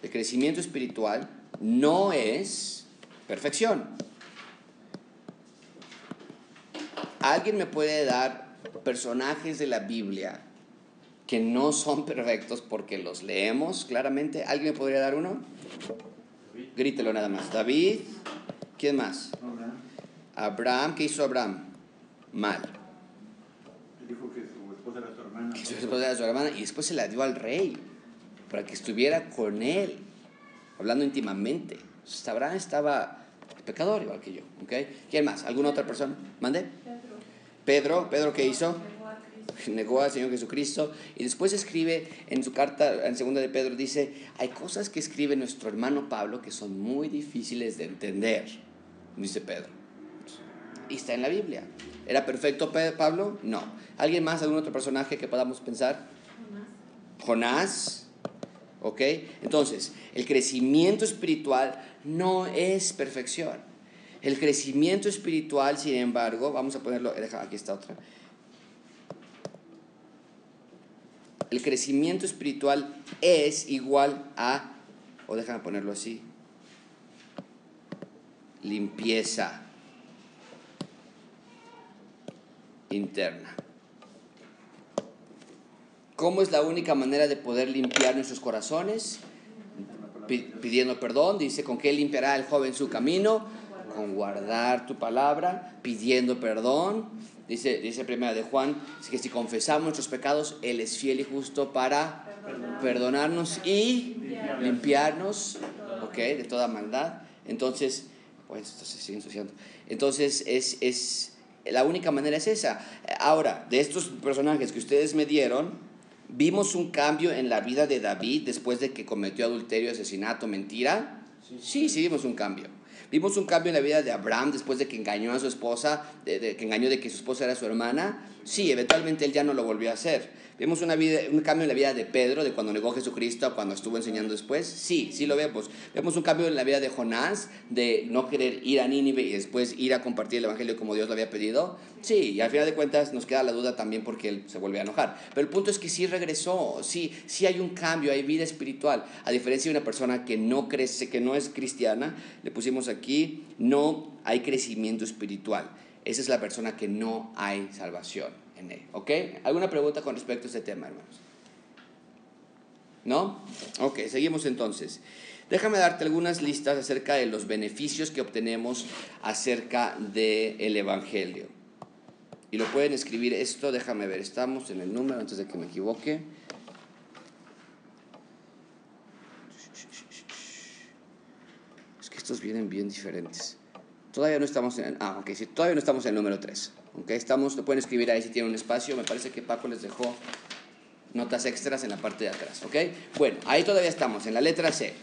El crecimiento espiritual no es perfección. ¿Alguien me puede dar personajes de la Biblia que no son perfectos porque los leemos claramente. ¿Alguien me podría dar uno? Grítelo nada más. David. ¿Quién más? Abraham. Abraham. ¿Qué hizo Abraham? Mal. Dijo que su esposa era su hermana. Que su esposa era su hermana y después se la dio al rey para que estuviera con él, hablando íntimamente. Entonces, Abraham estaba pecador igual que yo. ¿okay? ¿Quién más? ¿Alguna otra persona? ¿Mande? Pedro. ¿Pedro qué hizo? Negó al Señor Jesucristo y después escribe en su carta en segunda de Pedro dice hay cosas que escribe nuestro hermano Pablo que son muy difíciles de entender dice Pedro. Y está en la Biblia. Era perfecto Pablo no. Alguien más algún otro personaje que podamos pensar Jonás. Ok. Entonces el crecimiento espiritual no es perfección. El crecimiento espiritual sin embargo vamos a ponerlo aquí está otra el crecimiento espiritual es igual a, o déjame ponerlo así, limpieza interna. ¿Cómo es la única manera de poder limpiar nuestros corazones? Pidiendo perdón, dice, ¿con qué limpiará el joven su camino? Con guardar tu palabra, pidiendo perdón, Dice, dice primera de Juan, que si confesamos nuestros pecados, Él es fiel y justo para perdonarnos y limpiarnos, ¿ok? De toda maldad. Entonces, pues esto se sigue ensuciando. Entonces, es, es, la única manera es esa. Ahora, de estos personajes que ustedes me dieron, ¿vimos un cambio en la vida de David después de que cometió adulterio, asesinato, mentira? Sí, sí vimos un cambio. Vimos un cambio en la vida de Abraham después de que engañó a su esposa, de, que engañó de que su esposa era su hermana. Sí, eventualmente él ya no lo volvió a hacer. Vemos una vida, un cambio en la vida de Pedro, de cuando negó a Jesucristo a cuando estuvo enseñando después. Sí, sí lo vemos. Vemos un cambio en la vida de Jonás, de no querer ir a Nínive y después ir a compartir el Evangelio como Dios lo había pedido. Sí, y al final de cuentas nos queda la duda también porque él se vuelve a enojar. Pero el punto es que sí regresó, sí, sí hay un cambio, hay vida espiritual. A diferencia de una persona que no crece, que no es cristiana, le pusimos aquí, no hay crecimiento espiritual. Esa es la persona que no hay salvación en él. ¿Ok? ¿Alguna pregunta con respecto a este tema, hermanos? ¿No? Ok, seguimos entonces. Déjame darte algunas listas acerca de los beneficios que obtenemos acerca del Evangelio. Y lo pueden escribir esto, déjame ver, estamos en el número antes de que me equivoque. Es que estos vienen bien diferentes. Todavía no estamos en, ah, ok, sí, todavía no estamos en el número 3. Ok, estamos, pueden escribir ahí si tienen un espacio. Me parece que Paco les dejó notas extras en la parte de atrás. Ok, bueno, ahí todavía estamos, en la letra C.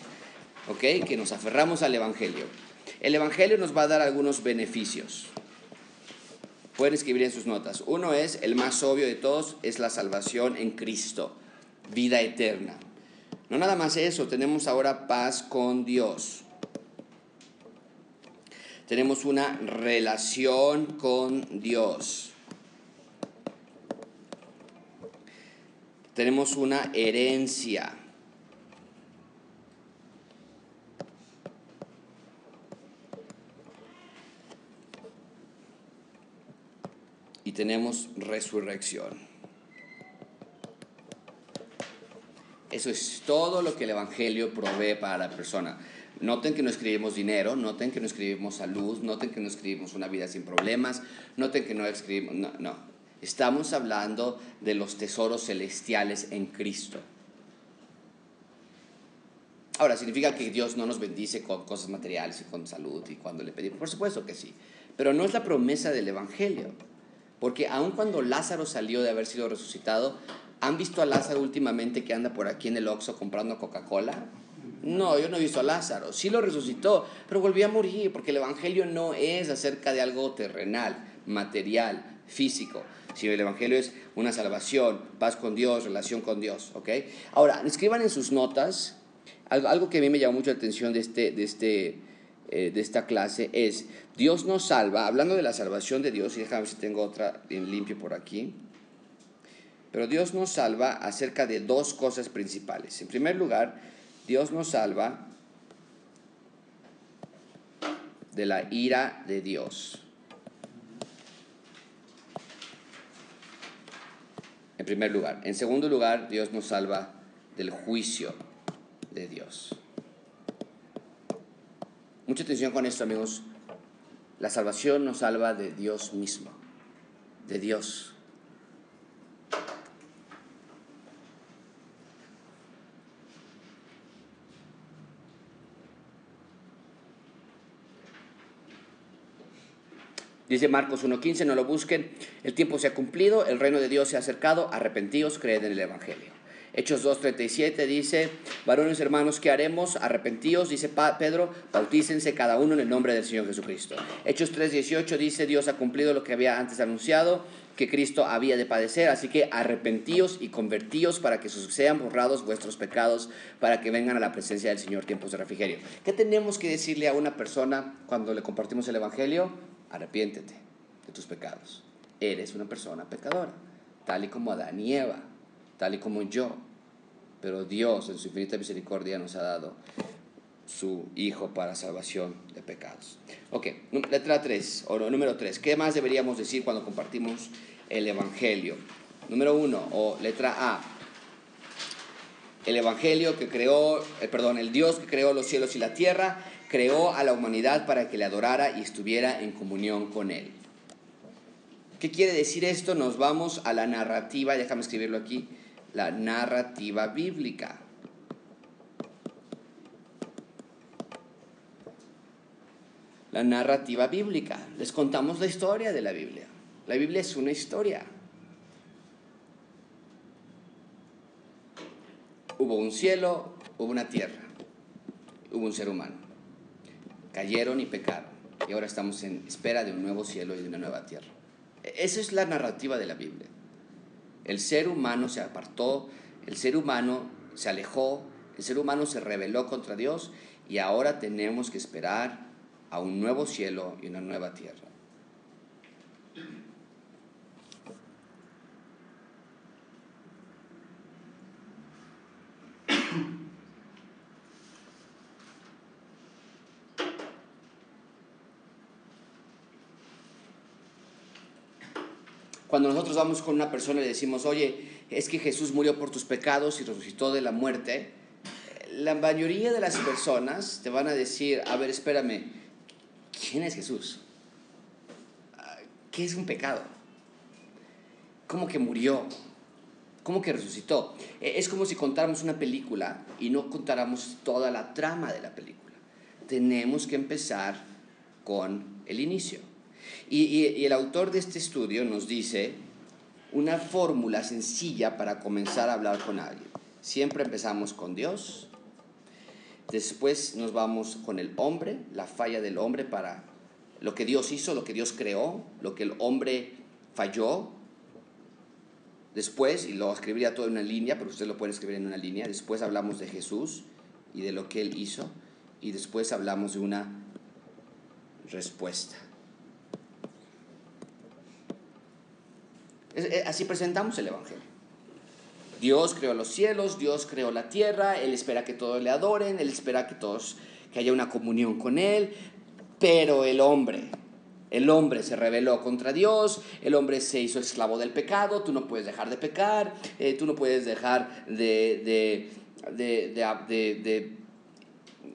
Ok, que nos aferramos al Evangelio. El Evangelio nos va a dar algunos beneficios. Pueden escribir en sus notas. Uno es, el más obvio de todos, es la salvación en Cristo, vida eterna. No nada más eso, tenemos ahora paz con Dios. Tenemos una relación con Dios. Tenemos una herencia. Y tenemos resurrección. Eso es todo lo que el Evangelio provee para la persona. Noten que no escribimos dinero, noten que no escribimos salud, noten que no escribimos una vida sin problemas, noten que no escribimos... No, no. Estamos hablando de los tesoros celestiales en Cristo. Ahora, ¿significa que Dios no nos bendice con cosas materiales y con salud y cuando le pedimos? Por supuesto que sí. Pero no es la promesa del Evangelio. Porque aun cuando Lázaro salió de haber sido resucitado, ¿han visto a Lázaro últimamente que anda por aquí en el Oxxo comprando Coca-Cola? No, yo no he visto a Lázaro. Sí lo resucitó, pero volvió a morir porque el Evangelio no es acerca de algo terrenal, material, físico, sino el Evangelio es una salvación, paz con Dios, relación con Dios, ¿ok? Ahora, escriban en sus notas, algo, algo que a mí me llamó mucho la atención de, este, de, este, eh, de esta clase es, Dios nos salva, hablando de la salvación de Dios, y déjame ver si tengo otra en limpio por aquí, pero Dios nos salva acerca de dos cosas principales. En primer lugar, Dios nos salva de la ira de Dios. En primer lugar. En segundo lugar, Dios nos salva del juicio de Dios. Mucha atención con esto, amigos. La salvación nos salva de Dios mismo, de Dios. Dice Marcos 1.15, no lo busquen, el tiempo se ha cumplido, el reino de Dios se ha acercado, arrepentíos, creed en el Evangelio. Hechos 2.37 dice, varones hermanos, ¿qué haremos? Arrepentíos, dice Pedro, bautícense cada uno en el nombre del Señor Jesucristo. Hechos 3.18 dice, Dios ha cumplido lo que había antes anunciado, que Cristo había de padecer, así que arrepentíos y convertíos para que sean borrados vuestros pecados, para que vengan a la presencia del Señor tiempos de refrigerio. ¿Qué tenemos que decirle a una persona cuando le compartimos el Evangelio? Arrepiéntete de tus pecados. Eres una persona pecadora, tal y como Adán y Eva, tal y como yo. Pero Dios en su infinita misericordia nos ha dado su Hijo para salvación de pecados. Ok, letra 3, o número 3. ¿Qué más deberíamos decir cuando compartimos el Evangelio? Número 1, o letra A. El Evangelio que creó, eh, perdón, el Dios que creó los cielos y la tierra, creó a la humanidad para que le adorara y estuviera en comunión con Él. ¿Qué quiere decir esto? Nos vamos a la narrativa, déjame escribirlo aquí, la narrativa bíblica. La narrativa bíblica. Les contamos la historia de la Biblia. La Biblia es una historia. Hubo un cielo, hubo una tierra, hubo un ser humano. Cayeron y pecaron. Y ahora estamos en espera de un nuevo cielo y de una nueva tierra. E-, esa es la narrativa de la Biblia. El ser humano se apartó, el ser humano se alejó, el ser humano se rebeló contra Dios y ahora tenemos que esperar a un nuevo cielo y una nueva tierra. Cuando nosotros vamos con una persona y le decimos, oye, es que Jesús murió por tus pecados y resucitó de la muerte, la mayoría de las personas te van a decir, a ver, espérame, ¿quién es Jesús? ¿Qué es un pecado? ¿Cómo que murió? ¿Cómo que resucitó? E, es como si contáramos una película y no contáramos toda la trama de la película. Tenemos que empezar con el inicio. Y, el autor de este estudio nos dice una fórmula sencilla para comenzar a hablar con alguien. Siempre empezamos con Dios, después nos vamos con el hombre, la falla del hombre para lo que Dios hizo, lo que Dios creó, lo que el hombre falló. Después, y lo escribiría todo en una línea, pero usted lo puede escribir en una línea, después hablamos de Jesús y de lo que Él hizo, y después hablamos de una respuesta. Así presentamos el Evangelio. Dios creó los cielos, Dios creó la tierra, Él espera que todos le adoren, Él espera que todos, que haya una comunión con Él, pero el hombre, el hombre se rebeló contra Dios, el hombre se hizo esclavo del pecado, tú no puedes dejar de pecar, eh, tú no puedes dejar de, de,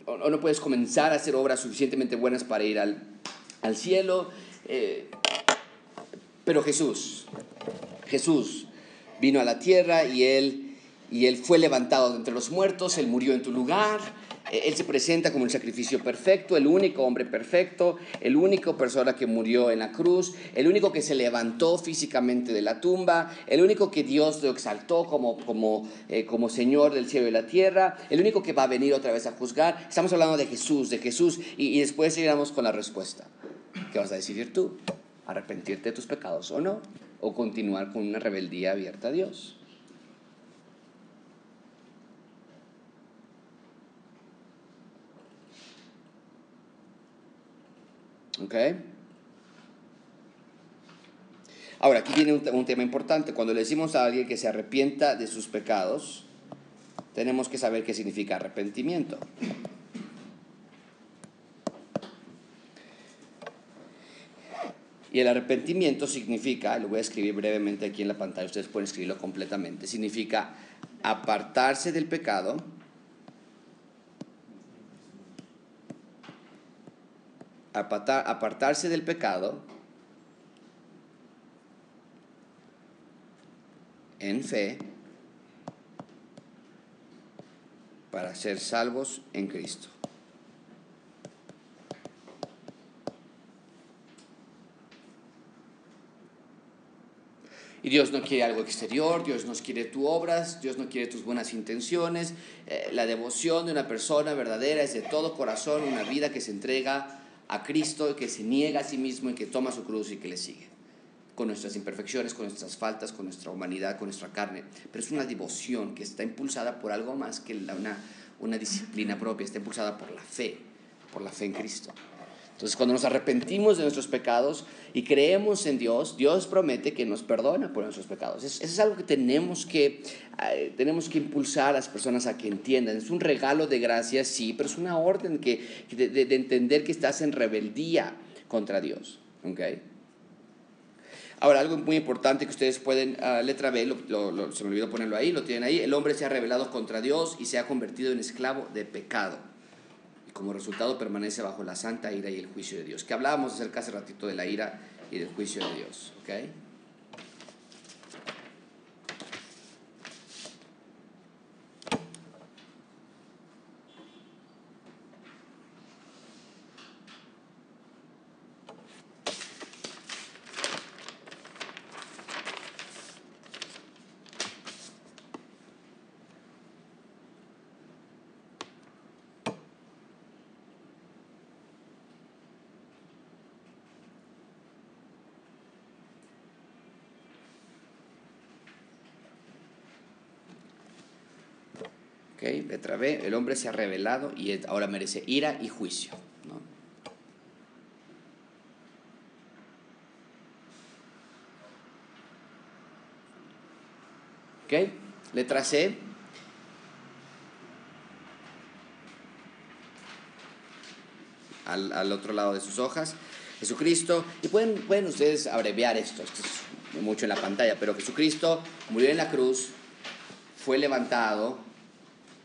o no puedes comenzar a hacer obras suficientemente buenas para ir al, cielo. Eh, pero Jesús, Jesús vino a la tierra y él, y él fue levantado de entre los muertos, él murió en tu lugar, él se presenta como el sacrificio perfecto, el único hombre perfecto, el único persona que murió en la cruz, el único que se levantó físicamente de la tumba, el único que Dios lo exaltó como, como, eh, como Señor del cielo y la tierra, el único que va a venir otra vez a juzgar. Estamos hablando de Jesús, de Jesús, y, y después seguiremos con la respuesta. ¿Qué vas a decidir tú? arrepentirte de tus pecados o no, o continuar con una rebeldía abierta a Dios. ¿Ok? Ahora, aquí viene un, un, tema importante. Cuando le decimos a alguien que se arrepienta de sus pecados, tenemos que saber qué significa arrepentimiento. Y el arrepentimiento significa, lo voy a escribir brevemente aquí en la pantalla, ustedes pueden escribirlo completamente, significa apartarse del pecado, apartarse del pecado en fe para ser salvos en Cristo. Y Dios no quiere algo exterior, Dios no quiere tus obras, Dios no quiere tus buenas intenciones. Eh, la devoción de una persona verdadera es de todo corazón una vida que se entrega a Cristo, que se niega a sí mismo y que toma su cruz y que le sigue. Con nuestras imperfecciones, con nuestras faltas, con nuestra humanidad, con nuestra carne. Pero es una devoción que está impulsada por algo más que una, una disciplina propia, está impulsada por la fe, por la fe en Cristo. Entonces, cuando nos arrepentimos de nuestros pecados y creemos en Dios, Dios promete que nos perdona por nuestros pecados. Eso es algo que tenemos que, eh, tenemos que impulsar a las personas a que entiendan. Es un regalo de gracia, sí, pero es una orden que, de, entender que estás en rebeldía contra Dios. ¿okay? Ahora, algo muy importante que ustedes pueden, uh, letra B, se me olvidó ponerlo ahí, lo tienen ahí, el hombre se ha rebelado contra Dios y se ha convertido en esclavo de pecado como resultado permanece bajo la santa ira y el juicio de Dios. Que hablábamos acerca hace ratito de la ira y del juicio de Dios. ¿okay? ¿Ok? Letra B, el hombre se ha revelado y ahora merece ira y juicio. ¿no? ¿Ok? Letra C. Al, al otro lado de sus hojas. Jesucristo, y pueden, pueden ustedes abreviar esto, esto es mucho en la pantalla, pero Jesucristo murió en la cruz, fue levantado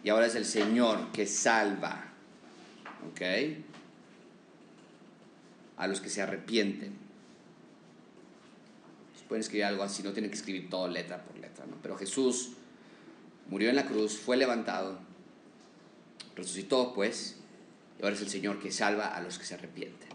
y ahora es el Señor que salva, ¿ok? A los que se arrepienten. Pueden escribir algo así, no tienen que escribir todo letra por letra, ¿no? Pero Jesús murió en la cruz, fue levantado, resucitó pues, y ahora es el Señor que salva a los que se arrepienten.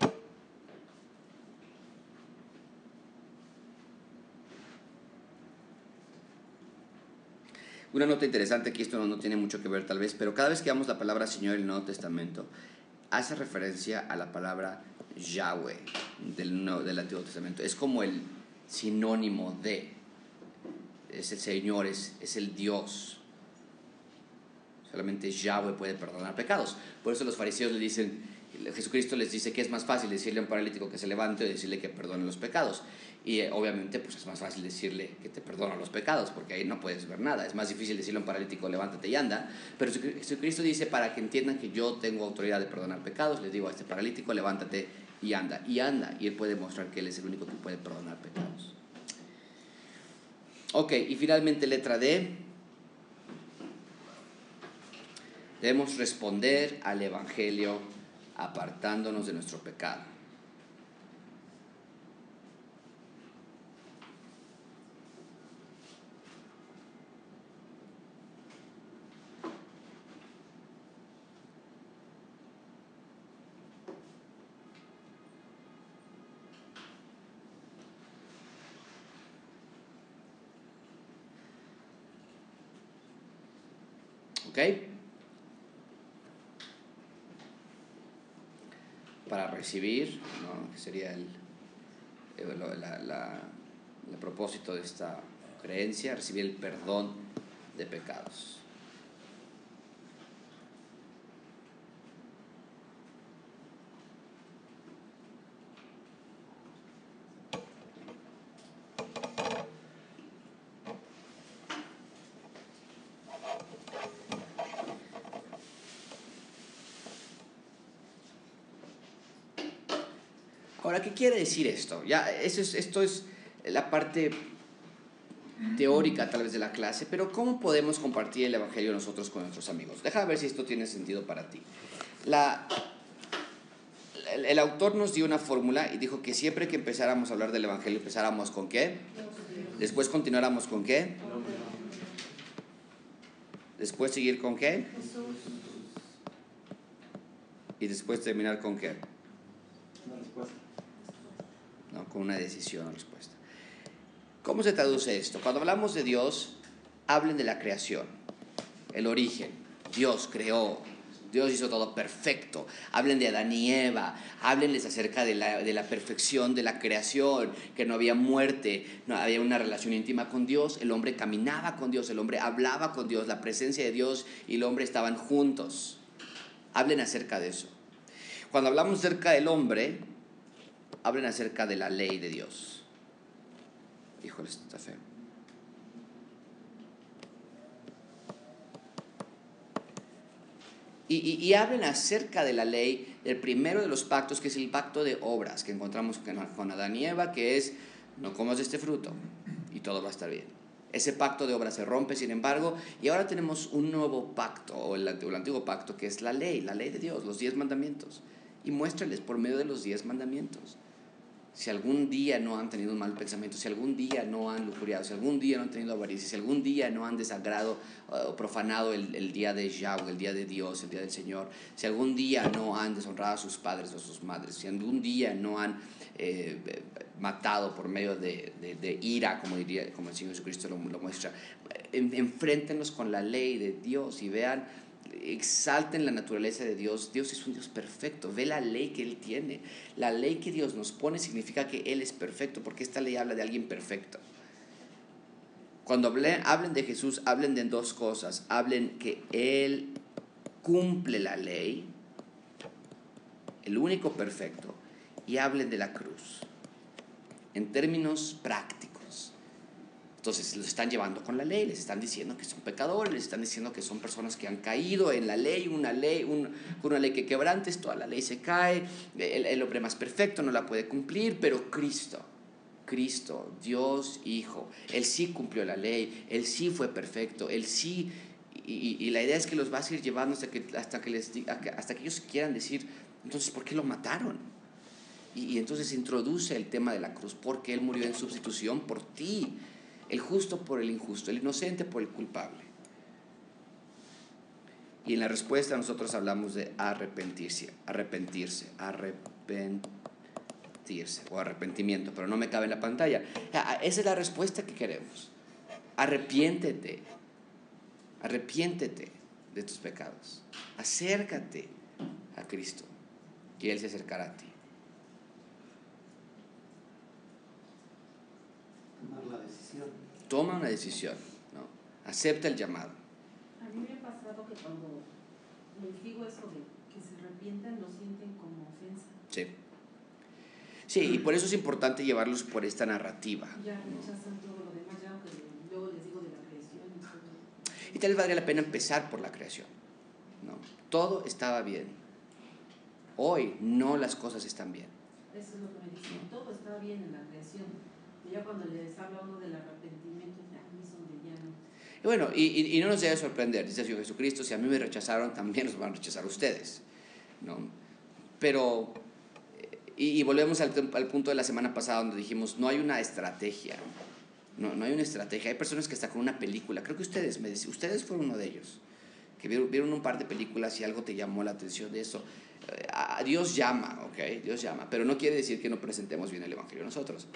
Una nota interesante, que esto no, no, tiene mucho que ver tal vez, pero cada vez que vemos la palabra Señor en el Nuevo Testamento, hace referencia a la palabra Yahweh del, Nuevo, del Antiguo Testamento. Es como el sinónimo de, es el Señor, es, es el Dios. Solamente Yahweh puede perdonar pecados. Por eso los fariseos le dicen, Jesucristo les dice que es más fácil decirle a un paralítico que se levante o decirle que perdone los pecados. Y eh, obviamente pues es más fácil decirle que te perdona los pecados, porque ahí no puedes ver nada. Es más difícil decirle a un paralítico, levántate y anda. Pero Jesucristo dice, para que entiendan que yo tengo autoridad de perdonar pecados, les digo a este paralítico, levántate y anda. Y anda. Y él puede mostrar que él es el único que puede perdonar pecados. Ok, y finalmente letra D. Debemos responder al Evangelio apartándonos de nuestro pecado. ¿Ok? Para recibir, ¿no? que sería el, el, la, la, el propósito de esta creencia, recibir el perdón de pecados. Ahora, ¿qué quiere decir esto? Ya, eso es, esto es la parte teórica tal vez de la clase, pero ¿cómo podemos compartir el Evangelio nosotros con nuestros amigos? Deja ver si esto tiene sentido para ti. La, el, el autor nos dio una fórmula y dijo que siempre que empezáramos a hablar del Evangelio, empezáramos con qué? Después continuáramos con qué? Después seguir con qué? Y después terminar con qué? Con una decisión o respuesta. ¿Cómo se traduce esto? Cuando hablamos de Dios, hablen de la creación, el origen. Dios creó, Dios hizo todo perfecto. Hablen de Adán y Eva, háblenles acerca de la, de la perfección de la creación, que no había muerte, no había una relación íntima con Dios, el hombre caminaba con Dios, el hombre hablaba con Dios, la presencia de Dios y el hombre estaban juntos. Hablen acerca de eso. Cuando hablamos acerca del hombre, hablen acerca de la ley de Dios. Híjole, está feo. Y, y, y, hablen acerca de la ley del primero de los pactos, que es el pacto de obras, que encontramos con Adán y Eva, que es, no comas este fruto y todo va a estar bien. Ese pacto de obras se rompe, sin embargo, y ahora tenemos un nuevo pacto, o el, el antiguo pacto, que es la ley, la ley de Dios, los diez mandamientos. Y muéstrales por medio de los diez mandamientos si algún día no han tenido un mal pensamiento, si algún día no han lujuriado, si algún día no han tenido avaricia, si algún día no han desagrado o uh, profanado el, el, día de Yahweh, el día de Dios, el día del Señor, si algún día no han deshonrado a sus padres o a sus madres, si algún día no han eh, matado por medio de, de, de, ira, como, diría, como el Señor Jesucristo lo, lo muestra, en, enfréntenos con la ley de Dios y vean exalten la naturaleza de Dios. Dios es un Dios perfecto. Ve la ley que Él tiene. La ley que Dios nos pone significa que Él es perfecto, porque esta ley habla de alguien perfecto. Cuando hablen, hablen de Jesús, hablen de dos cosas. Hablen que Él cumple la ley, el único perfecto, y hablen de la cruz, en términos prácticos. Entonces los están llevando con la ley, les están diciendo que son pecadores, les están diciendo que son personas que han caído en la ley, una ley, un- una ley que quebrantes, toda la ley se cae, el, el hombre más perfecto no la puede cumplir, pero Cristo, Cristo, Dios Hijo, Él sí cumplió la ley, Él sí fue perfecto, Él sí, y, y la idea es que los vas a ir llevando hasta que, hasta que, les, hasta que ellos quieran decir, entonces, ¿por qué lo mataron? Y, y entonces introduce el tema de la cruz, porque Él murió en sustitución por ti, el justo por el injusto, el inocente por el culpable. Y en la respuesta nosotros hablamos de arrepentirse, arrepentirse, arrepentirse o arrepentimiento, pero no me cabe en la pantalla. Ah, Esa es la respuesta que queremos. Arrepiéntete, arrepiéntete de tus pecados, acércate a Cristo y Él se acercará a ti. Decisión. Toma una decisión, ¿no? acepta el llamado. A mí me ha pasado que cuando les digo eso de que se arrepientan, lo sienten como ofensa. Sí. Sí, y por eso es importante llevarlos por esta narrativa. Ya rechazan todo lo demás, ya aunque luego les digo de la creación y. Y tal vez valdría la pena empezar por la creación. ¿no? Todo estaba bien. Hoy no las cosas están bien. Eso es lo que me dicen. Todo estaba bien en la creación. Cuando les habla del arrepentimiento, ya bueno, y, no nos debe sorprender, dice el Jesucristo, si a mí me rechazaron, también los van a rechazar ustedes. ¿no? Pero, eh, y, volvemos al, punto de la semana pasada donde dijimos, no hay una estrategia. No, no hay una estrategia. Hay personas que están con una película. Creo que ustedes, me dec- ustedes fueron uno de ellos. Que vieron, vieron un par de películas y algo te llamó la atención de eso. Eh, Dios llama, ¿ok? Dios llama. Pero no quiere decir que no presentemos bien el Evangelio nosotros.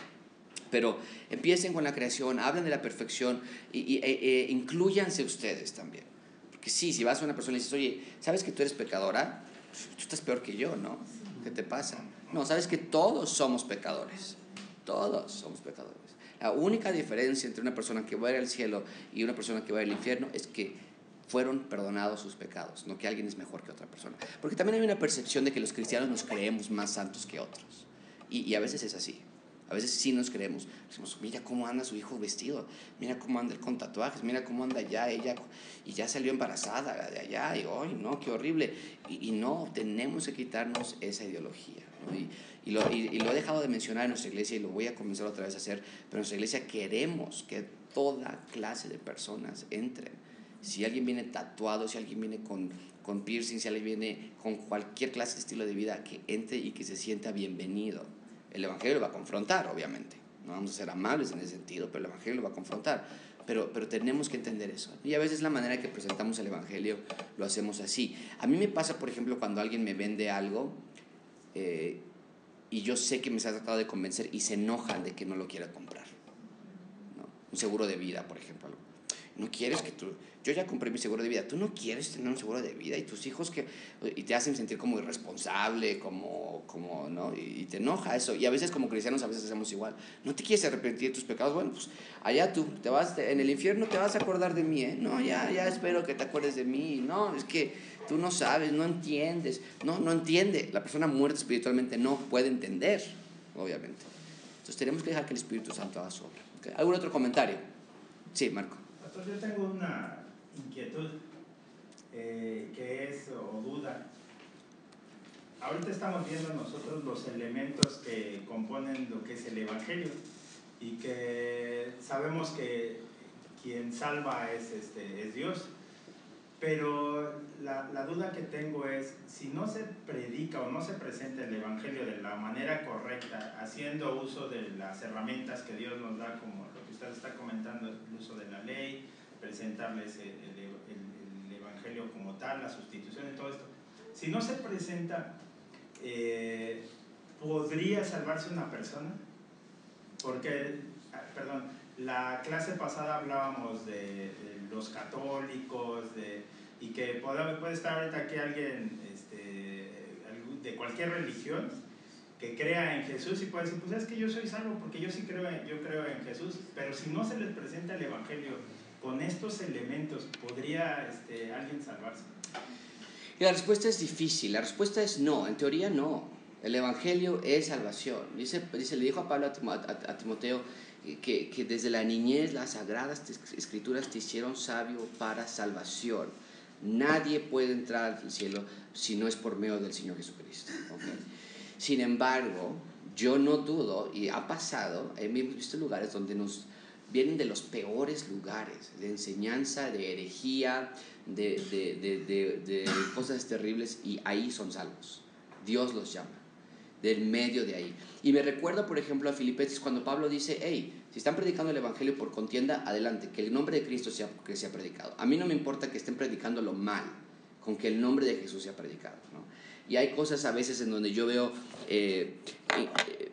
Pero empiecen con la creación, hablen de la perfección y, e- e incluyanse ustedes también. Porque sí, si vas a una persona y dices, oye, ¿sabes que tú eres pecadora? Tú estás peor que yo, ¿no? ¿Qué te pasa? No, sabes que todos somos pecadores. Todos somos pecadores. La única diferencia entre una persona que va a ir al cielo y una persona que va al infierno es que fueron perdonados sus pecados, no que alguien es mejor que otra persona. Porque también hay una percepción de que los cristianos nos creemos más santos que otros. Y a veces es así. A veces sí nos creemos. Decimos, mira cómo anda su hijo vestido, mira cómo anda él con tatuajes, mira cómo anda ya ella, y ya salió embarazada de allá, y hoy no, qué horrible. Y, no, tenemos que quitarnos esa ideología. ¿no? Y, lo, y lo he dejado de mencionar en nuestra iglesia y lo voy a comenzar otra vez a hacer, pero en nuestra iglesia queremos que toda clase de personas entren. Si alguien viene tatuado, si alguien viene con, con piercing, si alguien viene con cualquier clase de estilo de vida, que entre y que se sienta bienvenido. El Evangelio lo va a confrontar, obviamente. No vamos a ser amables en ese sentido, pero el Evangelio lo va a confrontar. Pero, pero tenemos que entender eso. Y a veces la manera que presentamos el Evangelio lo hacemos así. A mí me pasa, por ejemplo, cuando alguien me vende algo eh, y yo sé que me ha tratado de convencer y se enojan de que no lo quiera comprar. Un seguro de vida, por ejemplo. algo. No quieres que tú... Yo ya compré mi seguro de vida. Tú no quieres tener un seguro de vida y tus hijos que... Y te hacen sentir como irresponsable, como... como ¿no? y, te enoja eso. Y a veces como cristianos a veces hacemos igual. No te quieres arrepentir de tus pecados. Bueno, pues allá tú. Te vas, en el infierno te vas a acordar de mí, ¿eh? No, ya, ya espero que te acuerdes de mí. No, es que tú no sabes, no entiendes. No, no entiende. La persona muerta espiritualmente no puede entender, obviamente. Entonces tenemos que dejar que el Espíritu Santo haga su obra. ¿Algún otro comentario? Sí, Marco. Pastor, yo tengo una inquietud eh, que es o duda. Ahorita estamos viendo nosotros los elementos que componen lo que es el Evangelio y que sabemos que quien salva es, este, es Dios. Pero la, la duda que tengo es, si no se predica o no se presenta el Evangelio de la manera correcta, haciendo uso de las herramientas que Dios nos da, como usted está comentando, el uso de la ley, presentarles el, el- el- el Evangelio como tal, la sustitución y todo esto. Si no se presenta, eh, ¿podría salvarse una persona? Porque, ah, perdón, la clase pasada hablábamos de, los católicos, de, y que puede, estar ahorita aquí alguien este, de cualquier religión que crea en Jesús y puede decir, pues es que yo soy salvo porque yo sí creo en, yo creo en Jesús, pero si no se les presenta el Evangelio con estos elementos, ¿podría este, alguien salvarse? Y la respuesta es difícil, la respuesta es no, en teoría no. El Evangelio es salvación. Dice, dice le dijo a Pablo a, Timo- a- a Timoteo que, que desde la niñez las sagradas escrituras te hicieron sabio para salvación. Nadie puede entrar al cielo si no es por medio del Señor Jesucristo. ¿ok? Sin embargo, yo no dudo, y ha pasado, he visto lugares donde nos vienen de los peores lugares, de enseñanza, de herejía, de, de, de, de, cosas terribles, y ahí son salvos. Dios los llama, del medio de ahí. Y me recuerdo, por ejemplo, a Filipenses cuando Pablo dice, hey, si están predicando el Evangelio por contienda, adelante, que el nombre de Cristo sea, que sea predicado. A mí no me importa que estén predicando lo mal, con que el nombre de Jesús sea predicado. Y hay cosas a veces en donde yo veo eh, eh,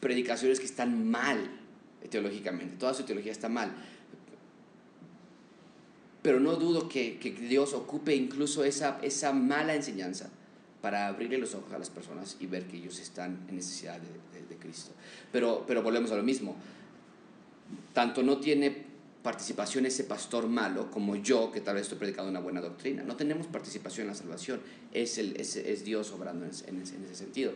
predicaciones que están mal teológicamente, toda su teología está mal. Pero no dudo que, que Dios ocupe incluso esa, esa mala enseñanza para abrirle los ojos a las personas y ver que ellos están en necesidad de, de- de Cristo. Pero, pero volvemos a lo mismo. Tanto no tiene participación ese pastor malo como yo, que tal vez estoy predicando una buena doctrina. No tenemos participación en la salvación. Es, el, es, es Dios obrando en, en en ese sentido.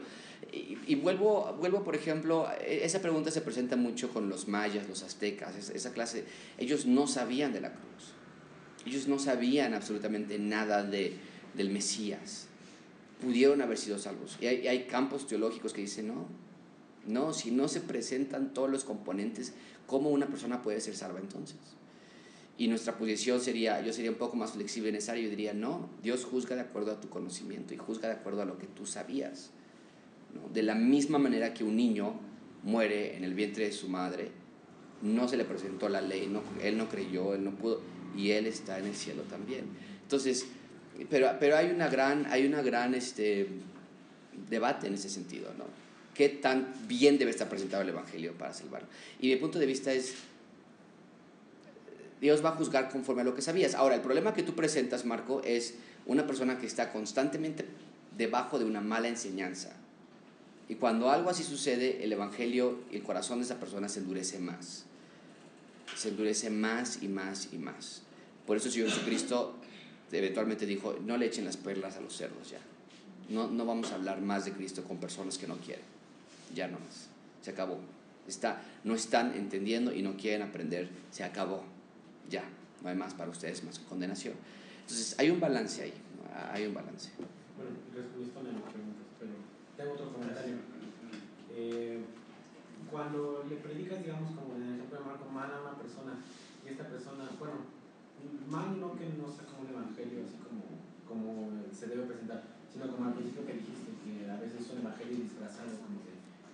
Y, y vuelvo, vuelvo, por ejemplo, esa pregunta se presenta mucho con los mayas, los aztecas, esa, esa clase. Ellos no sabían de la cruz. Ellos no sabían absolutamente nada de, del Mesías. Pudieron haber sido salvos. Y hay, y hay campos teológicos que dicen, no, no, si no se presentan todos los componentes, ¿cómo una persona puede ser salva entonces? Y nuestra posición sería, yo sería un poco más flexible en esa área, yo diría, no, Dios juzga de acuerdo a tu conocimiento y juzga de acuerdo a lo que tú sabías. ¿no? De la misma manera que un niño muere en el vientre de su madre, no se le presentó la ley, no, él no creyó, él no pudo, y él está en el cielo también. Entonces, pero, pero hay una gran, hay una gran este, debate en ese sentido, ¿no? ¿Qué tan bien debe estar presentado el Evangelio para salvarlo? Y mi punto de vista es, Dios va a juzgar conforme a lo que sabías. Ahora, el problema que tú presentas, Marco, es una persona que está constantemente debajo de una mala enseñanza. Y cuando algo así sucede, el Evangelio y el corazón de esa persona se endurece más. Se endurece más y más y más. Por eso el Señor Jesucristo eventualmente dijo, no le echen las perlas a los cerdos ya. No, no vamos a hablar más de Cristo con personas que no quieren. Ya no más. Se acabó. Está, no están entendiendo y no quieren aprender. Se acabó. Ya. No hay más para ustedes, más condenación. Entonces, hay un balance ahí. Hay un balance. Bueno, respondiste a mis preguntas, pero tengo otro comentario. Eh, cuando le predicas, digamos, como en el ejemplo de Marco, mal a una persona, y esta persona, bueno, mal no que no sea como un evangelio así como, como se debe presentar, sino como al principio que dijiste, que a veces es un evangelio disfrazado, como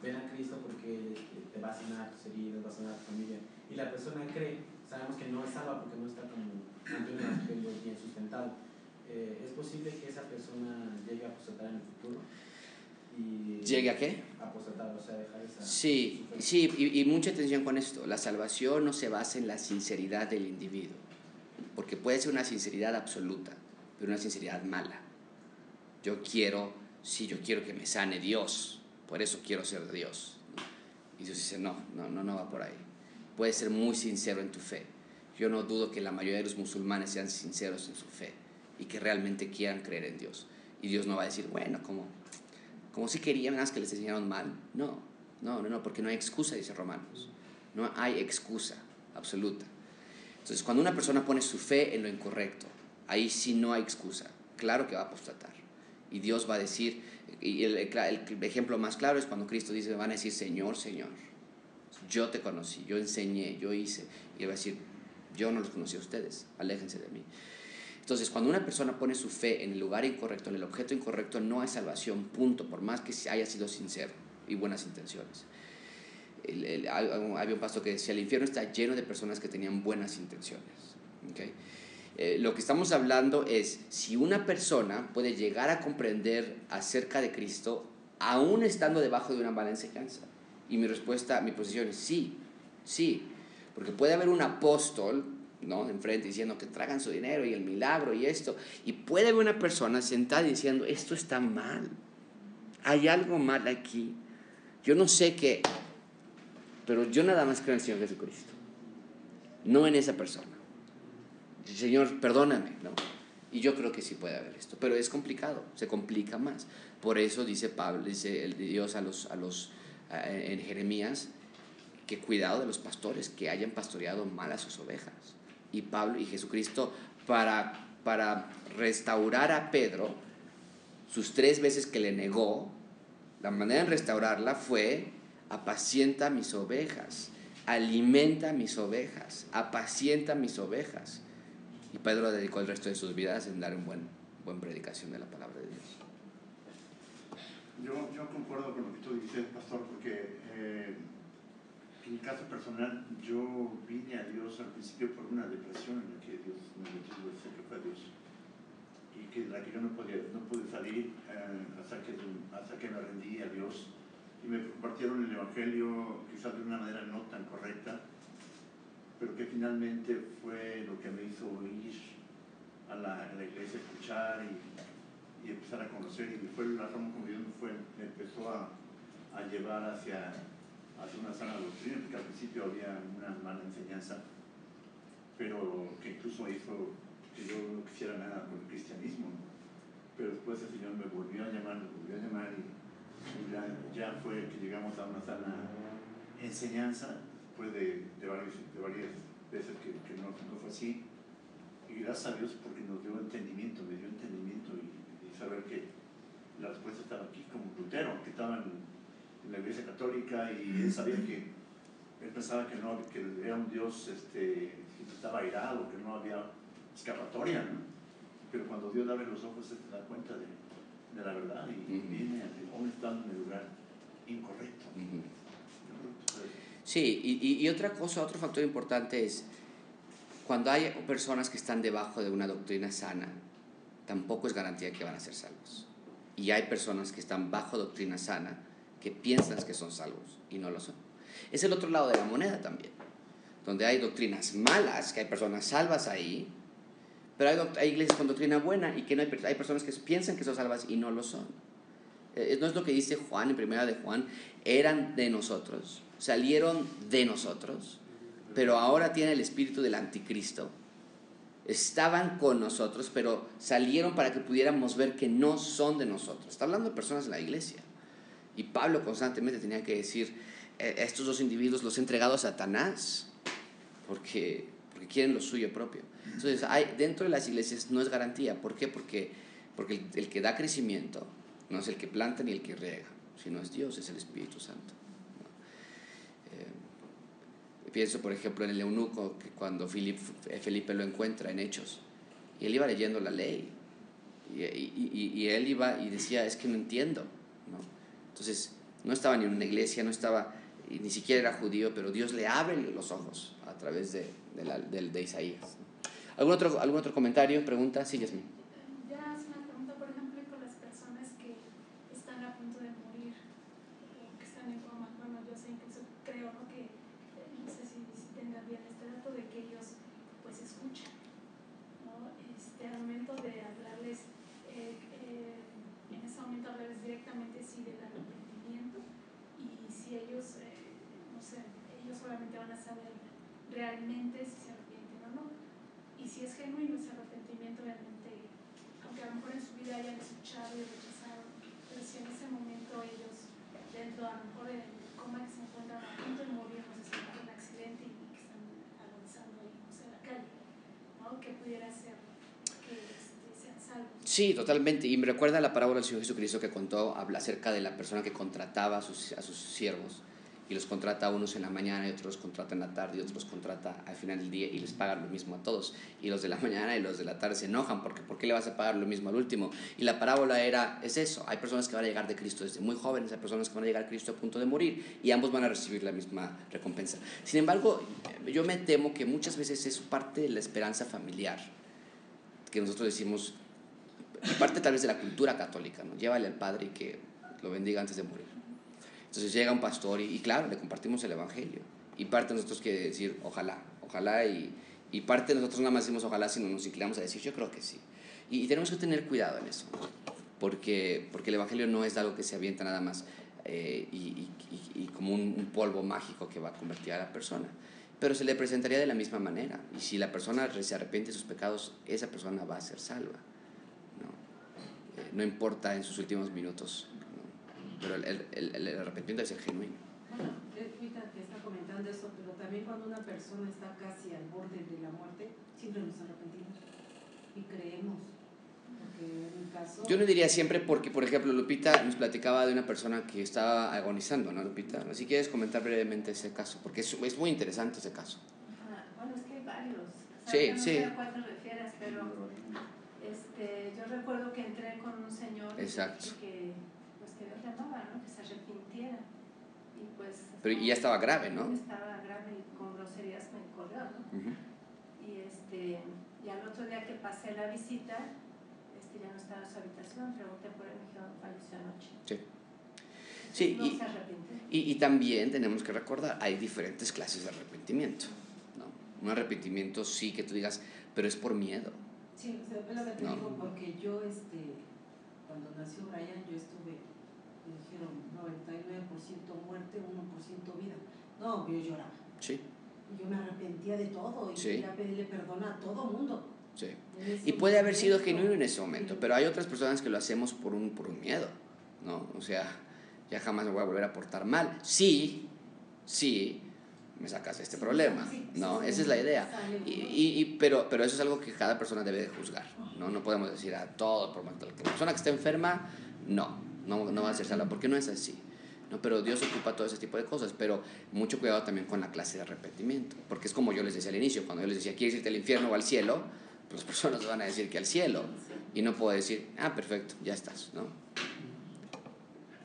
ven a Cristo porque este, te va a sanar tus heridas, va a sanar tu familia, y la persona cree, sabemos que no es salva porque no está como ante un evangelio bien sustentado. Eh, ¿Es posible que esa persona llegue a apostatar en el futuro? Y ¿Llegue a qué? apostatar, o sea, dejar esa... Sí, sí, y, y mucha atención con esto. La salvación no se basa en la sinceridad del individuo, porque puede ser una sinceridad absoluta, pero una sinceridad mala. Yo quiero, sí, yo quiero que me sane Dios, por eso quiero ser de Dios. Y Dios dice, no, no, no, no va por ahí. Puedes ser muy sincero en tu fe. Yo no dudo que la mayoría de los musulmanes sean sinceros en su fe y que realmente quieran creer en Dios. Y Dios no va a decir, bueno, como, como si querían, nada que les enseñaron mal. No, no, no, no, porque no hay excusa, dice Romanos. No hay excusa absoluta. Entonces, cuando una persona pone su fe en lo incorrecto, ahí sí no hay excusa. Claro que va a apostatar. Y Dios va a decir, y el, el- ejemplo más claro es cuando Cristo dice, van a decir, Señor, Señor, yo te conocí, yo enseñé, yo hice. Y él va a decir, yo no los conocí a ustedes, aléjense de mí. Entonces, cuando una persona pone su fe en el lugar incorrecto, en el objeto incorrecto, no hay salvación, punto, por más que haya sido sincero y buenas intenciones. El- el- había un pastor que decía, el infierno está lleno de personas que tenían buenas intenciones. ¿ok? Eh, lo que estamos hablando es si una persona puede llegar a comprender acerca de Cristo aún estando debajo de una mala enseñanza. Y mi respuesta, mi posición es sí, sí, porque puede haber un apóstol, ¿no? Enfrente diciendo que tragan su dinero y el milagro y esto, y puede haber una persona sentada diciendo, esto está mal, hay algo mal aquí. Yo no sé qué, pero yo nada más creo en el Señor Jesucristo, no en esa persona. Señor, perdóname, ¿no? Y yo creo que sí puede haber esto, pero es complicado, se complica más. Por eso dice Pablo, dice el Dios a los, a los en Jeremías, que cuidado de los pastores que hayan pastoreado mal a sus ovejas. Y Pablo y Jesucristo para, para restaurar a Pedro, sus tres veces que le negó, la manera de restaurarla fue apacienta mis ovejas, alimenta mis ovejas, apacienta mis ovejas. Y Pedro dedicó el resto de sus vidas en dar una buen, buena predicación de la palabra de Dios. Yo, yo concuerdo con lo que tú dices, pastor, porque eh, en mi caso personal yo vine a Dios al principio por una depresión en la que Dios me metió, sé que fue Dios, y que la que yo no, podía, no pude salir eh, hasta, que, hasta que me rendí a Dios. Y me compartieron el Evangelio quizás de una manera no tan correcta pero que finalmente fue lo que me hizo ir a la, a la iglesia, escuchar y, y, empezar a conocer. Y fue la razón como Dios me, fue, me empezó a, a llevar hacia, hacia, una sana doctrina, porque al principio había una mala enseñanza, pero que incluso hizo que yo no quisiera nada con el cristianismo. Pero después el Señor me volvió a llamar, me volvió a llamar y, y ya, ya fue que llegamos a una sana enseñanza después de, de, varios, de varias veces que, que no, no, fue así. Y gracias a Dios porque nos dio entendimiento, me dio entendimiento y, y saber que la respuesta estaba aquí, como Lutero, que estaba en, en, la iglesia católica y él sabía que, él pensaba que, no, que era un Dios este, que estaba airado, que no había escapatoria, ¿no? Pero cuando Dios abre los ojos se da cuenta de, de la verdad y uh -huh. viene, hombre está en el lugar incorrecto. Uh -huh. Sí, y, otra cosa, otro factor importante es cuando hay personas que están debajo de una doctrina sana, tampoco es garantía que van a ser salvos. Y hay personas que están bajo doctrina sana que piensan que son salvos y no lo son. Es el otro lado de la moneda también, donde hay doctrinas malas, que hay personas salvas ahí, pero hay, hay iglesias con doctrina buena y que no hay, hay personas que piensan que son salvas y no lo son. Eh, no es lo que dice Juan en primera de Juan, eran de nosotros, salieron de nosotros, pero ahora tiene el espíritu del anticristo. Estaban con nosotros, pero salieron para que pudiéramos ver que no son de nosotros. Está hablando de personas de la iglesia. Y Pablo constantemente tenía que decir, eh, estos dos individuos los he entregado a Satanás, porque, porque quieren lo suyo propio. Entonces, hay, dentro de las iglesias no es garantía. ¿Por qué? Porque, porque el, el que da crecimiento no es el que planta ni el que riega, sino es Dios, es el Espíritu Santo. Eh, pienso, por ejemplo, en el eunuco, que cuando Felipe, Felipe lo encuentra en Hechos, y él iba leyendo la ley, y, y, y, él iba y decía, es que no entiendo. ¿no? Entonces, no estaba ni en una iglesia, no estaba, ni siquiera era judío, pero Dios le abre los ojos a través de, de, la, de, de Isaías. ¿Algún otro, ¿Algún otro comentario, pregunta? Sí, Yasmin. realmente si se arrepienten o no. Y si es genuino ese arrepentimiento realmente, aunque a lo mejor en su vida hayan escuchado y rechazado, pero si en ese momento ellos, dentro a lo mejor del coma que se encuentran a punto de morir, no sé si en un accidente y que están agonizando ahí, no sé, en la calle, ¿no? ¿Qué pudiera este. Sí, totalmente. Y me recuerda la parábola del Señor Jesucristo que contó, acerca de la persona que contrataba a sus siervos y los contrata a unos en la mañana y otros los contrata en la tarde y otros los contrata al final del día y les pagan lo mismo a todos. Y los de la mañana y los de la tarde se enojan porque ¿por qué le vas a pagar lo mismo al último? Y la parábola era, es eso, hay personas que van a llegar de Cristo desde muy jóvenes, hay personas que van a llegar a Cristo a punto de morir y ambos van a recibir la misma recompensa. Sin embargo, yo me temo que muchas veces es parte de la esperanza familiar, que nosotros decimos, parte tal vez de la cultura católica, ¿no? Llévale al Padre y que lo bendiga antes de morir. Entonces llega un pastor y, claro, le compartimos el Evangelio. Y parte de nosotros quiere decir, ojalá, ojalá. Y, y parte de nosotros nada más decimos ojalá, sino nos inclinamos a decir, yo creo que sí. Y, tenemos que tener cuidado en eso. porque, porque el Evangelio no es algo que se avienta nada más eh, y, y- como un, un polvo mágico que va a convertir a la persona. Pero se le presentaría de la misma manera. Y si la persona se arrepiente de sus pecados, esa persona va a ser salva. No, Eh, no importa en sus últimos minutos. Pero el, el- el- el arrepentimiento es el genuino. Bueno, ahorita que está comentando eso, pero también cuando una persona está casi al borde de la muerte, siempre nos arrepentimos y creemos. En caso. Yo no diría siempre porque, por ejemplo, Lupita nos platicaba de una persona que estaba agonizando, ¿no, Lupita? Si quieres comentar brevemente ese caso, porque es, es muy interesante ese caso. Ah, bueno, es que hay varios. O sea, Sí, no sí. sé a cuál te refieres, pero este, yo recuerdo que entré con un señor Exacto. que, que se arrepintiera. Y pues, Pero y ya estaba grave, ¿no? Estaba grave y con groserías me corrió, ¿no? Y, este, y al otro día que pasé la visita, este, ya no estaba en su habitación, pregunté por él, me dijeron, falleció anoche. Sí. Sí, no y- se. Y, y también tenemos que recordar, hay diferentes clases de arrepentimiento. ¿no? Un arrepentimiento sí que tú digas, pero es por miedo. Sí, o sea, es lo que te No. digo, porque yo, este, cuando nació Brian, yo estuve, me dijeron 99% muerte, 1% vida. No, yo lloraba. Sí, Y yo me arrepentía de todo y Sí. quería pedirle perdón a todo mundo. sí. Y puede haber sido genuino en ese momento, pero hay otras personas que lo hacemos por un, por un miedo, ¿no? O sea, ya jamás me voy a volver a portar mal. Sí, sí, me sacas de este problema, sí, ¿no? Esa es la idea. Y, y- y- pero, pero eso es algo que cada persona debe de juzgar, ¿no? No podemos decir a todo, por que la persona que está enferma, no, no, no va a ser salva, porque no es así. ¿no? Pero Dios ocupa todo ese tipo de cosas, pero mucho cuidado también con la clase de arrepentimiento, porque es como yo les decía al inicio, cuando yo les decía, ¿quieres irte al infierno o al cielo? Pues las personas van a decir que al cielo, y no puedo decir, ah, perfecto, ya estás, ¿no?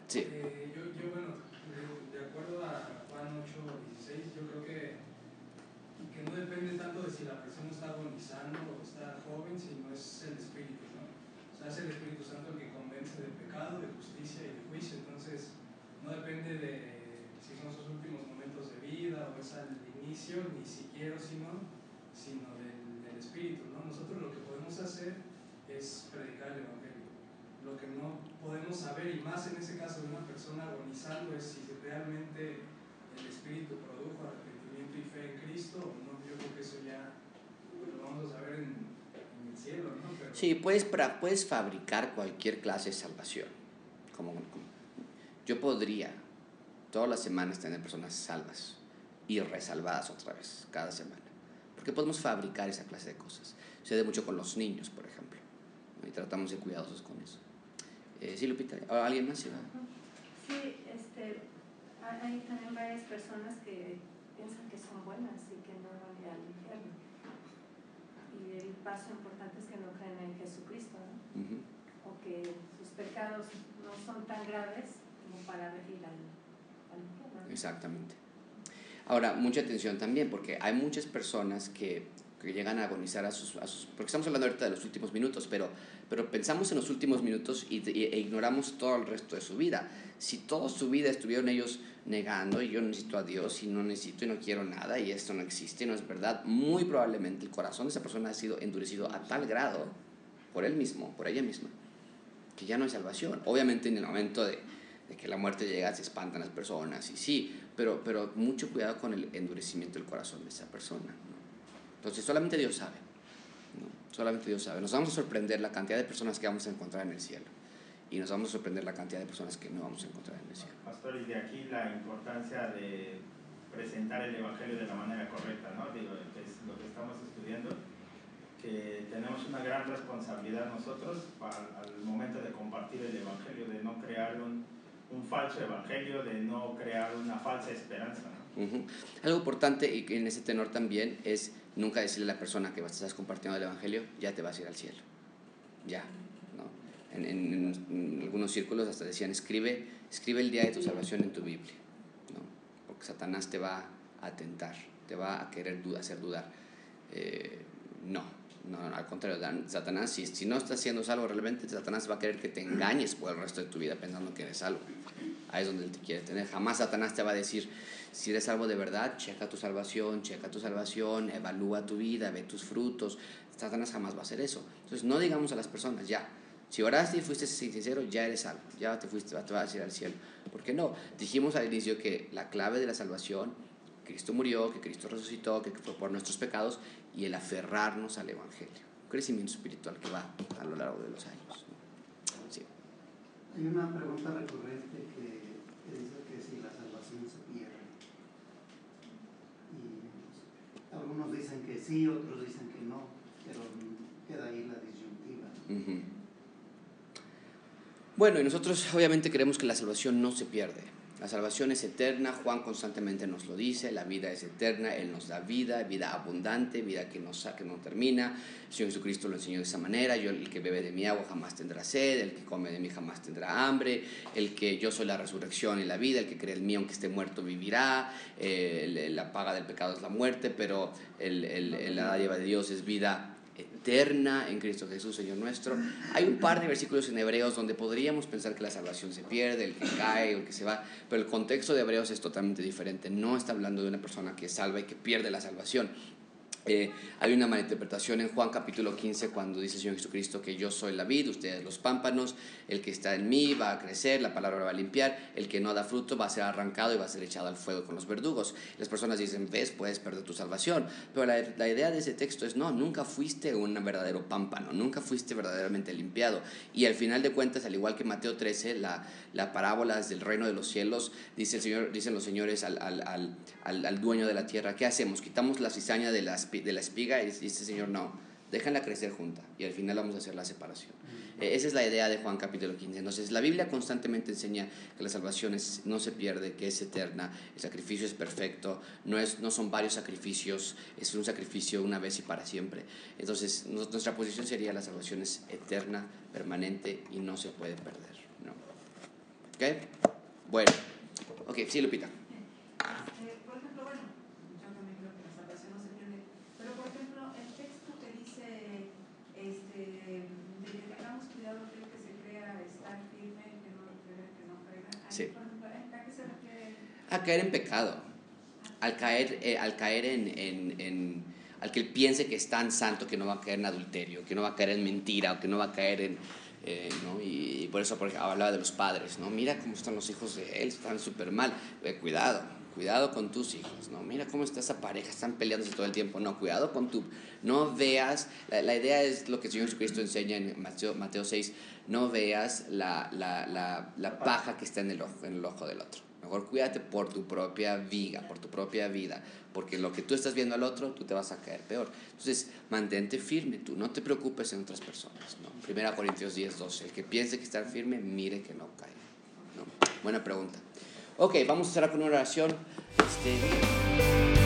Sí, Eh, yo, bueno, de, acuerdo a Juan 8, 16, yo creo que no depende tanto de si la persona está agonizando o está joven, sino es el Espíritu, ¿no? O sea, es el Espíritu Santo el que convence de pecado, de justicia y de juicio, entonces no depende de si son sus últimos momentos de vida o es al inicio, ni si quiero, sino, sino del, del Espíritu, ¿no? Nosotros lo que podemos hacer es predicar el Evangelio lo que no podemos saber, y más en ese caso de una persona agonizando, es si realmente el Espíritu produjo arrepentimiento y fe en Cristo o no. Yo creo que eso ya lo vamos a saber en, en el cielo, ¿no? Pero, sí puedes, puedes fabricar cualquier clase de salvación. Como, como- yo podría todas las semanas tener personas salvas y resalvadas otra vez, cada semana. Porque podemos fabricar esa clase de cosas. Sucede mucho con los niños, por ejemplo. ¿no? Y tratamos de cuidadosos con eso. Eh, sí, Lupita, ¿o ¿alguien más? iba? Sí, este, hay también varias personas que piensan que son buenas y que no van a ir al infierno. Y el paso importante es que no creen en Jesucristo, o que sus pecados no son tan graves como para ir al. Exactamente. Ahora, mucha atención también, porque hay muchas personas que, que llegan a agonizar a sus, a sus... Porque estamos hablando ahorita de los últimos minutos, pero, pero pensamos en los últimos minutos y, y- e ignoramos todo el resto de su vida. Si toda su vida estuvieron ellos negando, y yo necesito a Dios, y no necesito y no quiero nada, y esto no existe, no es verdad, muy probablemente el corazón de esa persona ha sido endurecido a tal grado por él mismo, por ella misma, que ya no hay salvación. Obviamente en el momento de, de que la muerte llega se espantan las personas y sí, pero, pero mucho cuidado con el endurecimiento del corazón de esa persona. ¿no? Entonces solamente Dios sabe, ¿no? solamente Dios sabe. Nos vamos a sorprender la cantidad de personas que vamos a encontrar en el cielo y nos vamos a sorprender la cantidad de personas que no vamos a encontrar en el cielo. Pastor, y de aquí la importancia de presentar el Evangelio de la manera correcta, ¿no? Digo, es lo que estamos estudiando, que tenemos una gran responsabilidad nosotros al momento de compartir el Evangelio, de no crear un, un falso Evangelio, de no crear una falsa esperanza. Algo importante y en ese tenor también es nunca decirle a la persona que estás compartiendo el Evangelio, ya te vas a ir al cielo. Ya. ¿no? En, en- algunos círculos hasta decían, escribe, escribe el día de tu salvación en tu Biblia. ¿no? Porque Satanás te va a tentar, te va a querer hacer dudar. Eh, no, no, al contrario, Satanás, si, si no estás haciendo salvo realmente, Satanás va a querer que te engañes por el resto de tu vida pensando que eres salvo. Ahí es donde él te quiere tener. Jamás Satanás te va a decir, si eres salvo de verdad, checa tu salvación, checa tu salvación, evalúa tu vida, ve tus frutos. Satanás jamás va a hacer eso. Entonces, no digamos a las personas, ya, Si oraste y fuiste sincero, ya eres salvo, ya te fuiste, te vas a ir al cielo. ¿Por qué no? Dijimos al inicio que la clave de la salvación, Cristo murió, que Cristo resucitó, que fue por nuestros pecados y el aferrarnos al Evangelio. Un crecimiento espiritual que va a lo largo de los años. Sí. Hay una pregunta recurrente que, dice que si la salvación se pierde. Y algunos dicen que sí, otros dicen que no, pero queda ahí la disyuntiva. Bueno, y nosotros obviamente queremos que la salvación no se pierde. La salvación es eterna, Juan constantemente nos lo dice, la vida es eterna, Él nos da vida, vida abundante, vida que no, que no termina. El Señor Jesucristo lo enseñó de esa manera, yo el que bebe de mi agua jamás tendrá sed, el que come de mí jamás tendrá hambre, el que yo soy la resurrección y la vida, el que cree en mí aunque esté muerto vivirá, eh, la paga del pecado es la muerte, pero el, el, la dádiva de Dios es vida eterna en Cristo Jesús, Señor nuestro. Hay un par de versículos en Hebreos donde podríamos pensar que la salvación se pierde, el que cae, el que se va, pero el contexto de Hebreos es totalmente diferente. No está hablando de una persona que salva y que pierde la salvación. Eh, hay una malinterpretación en Juan capítulo 15 cuando dice el Señor Jesucristo que yo soy la vid, ustedes los pámpanos, el que está en mí va a crecer, la palabra va a limpiar, el que no da fruto va a ser arrancado y va a ser echado al fuego con los verdugos. Las personas dicen, ves, puedes perder tu salvación, pero la, la idea de ese texto es, no, nunca fuiste un verdadero pámpano, nunca fuiste verdaderamente limpiado. Y al final de cuentas, al igual que Mateo 13, la, la parábola del reino de los cielos, dice el Señor, dicen los señores al, al, al, al dueño de la tierra, ¿qué hacemos? Quitamos la cizaña de las de la espiga y dice Señor, no, déjenla crecer junta y al final vamos a hacer la separación. Eh, esa es la idea de Juan capítulo 15. Entonces, la Biblia constantemente enseña que la salvación no se pierde, que es eterna, el sacrificio es perfecto, no, es, no son varios sacrificios, es un sacrificio una vez y para siempre. Entonces, nuestra posición sería la salvación es eterna, permanente y no se puede perder. ¿no? ¿Ok? Bueno, ok, sí, Lupita. A caer en pecado, al caer, eh, al caer en, en, en, al que él piense que es tan santo que no va a caer en adulterio, que no va a caer en mentira, o que no va a caer en... Eh, ¿no? y, por eso porque hablaba de los padres, ¿no? Mira cómo están los hijos de él, están súper mal, eh, cuidado, cuidado con tus hijos, ¿no? Mira cómo está esa pareja, están peleándose todo el tiempo, no, cuidado con tu, no veas, la, la idea es lo que el Señor Jesucristo enseña en Mateo, Mateo 6, no veas la, la, la, la paja que está en el, ojo, en el ojo del otro. Mejor cuídate por tu propia vida, por tu propia vida, porque lo que tú estás viendo al otro, tú te vas a caer peor. Entonces, mantente firme tú, no te preocupes en otras personas. ¿no? Primera Corintios 10, 12. El que piense que está firme, mire que no caiga. ¿no? Buena pregunta. Ok, vamos a cerrar con una oración. Este,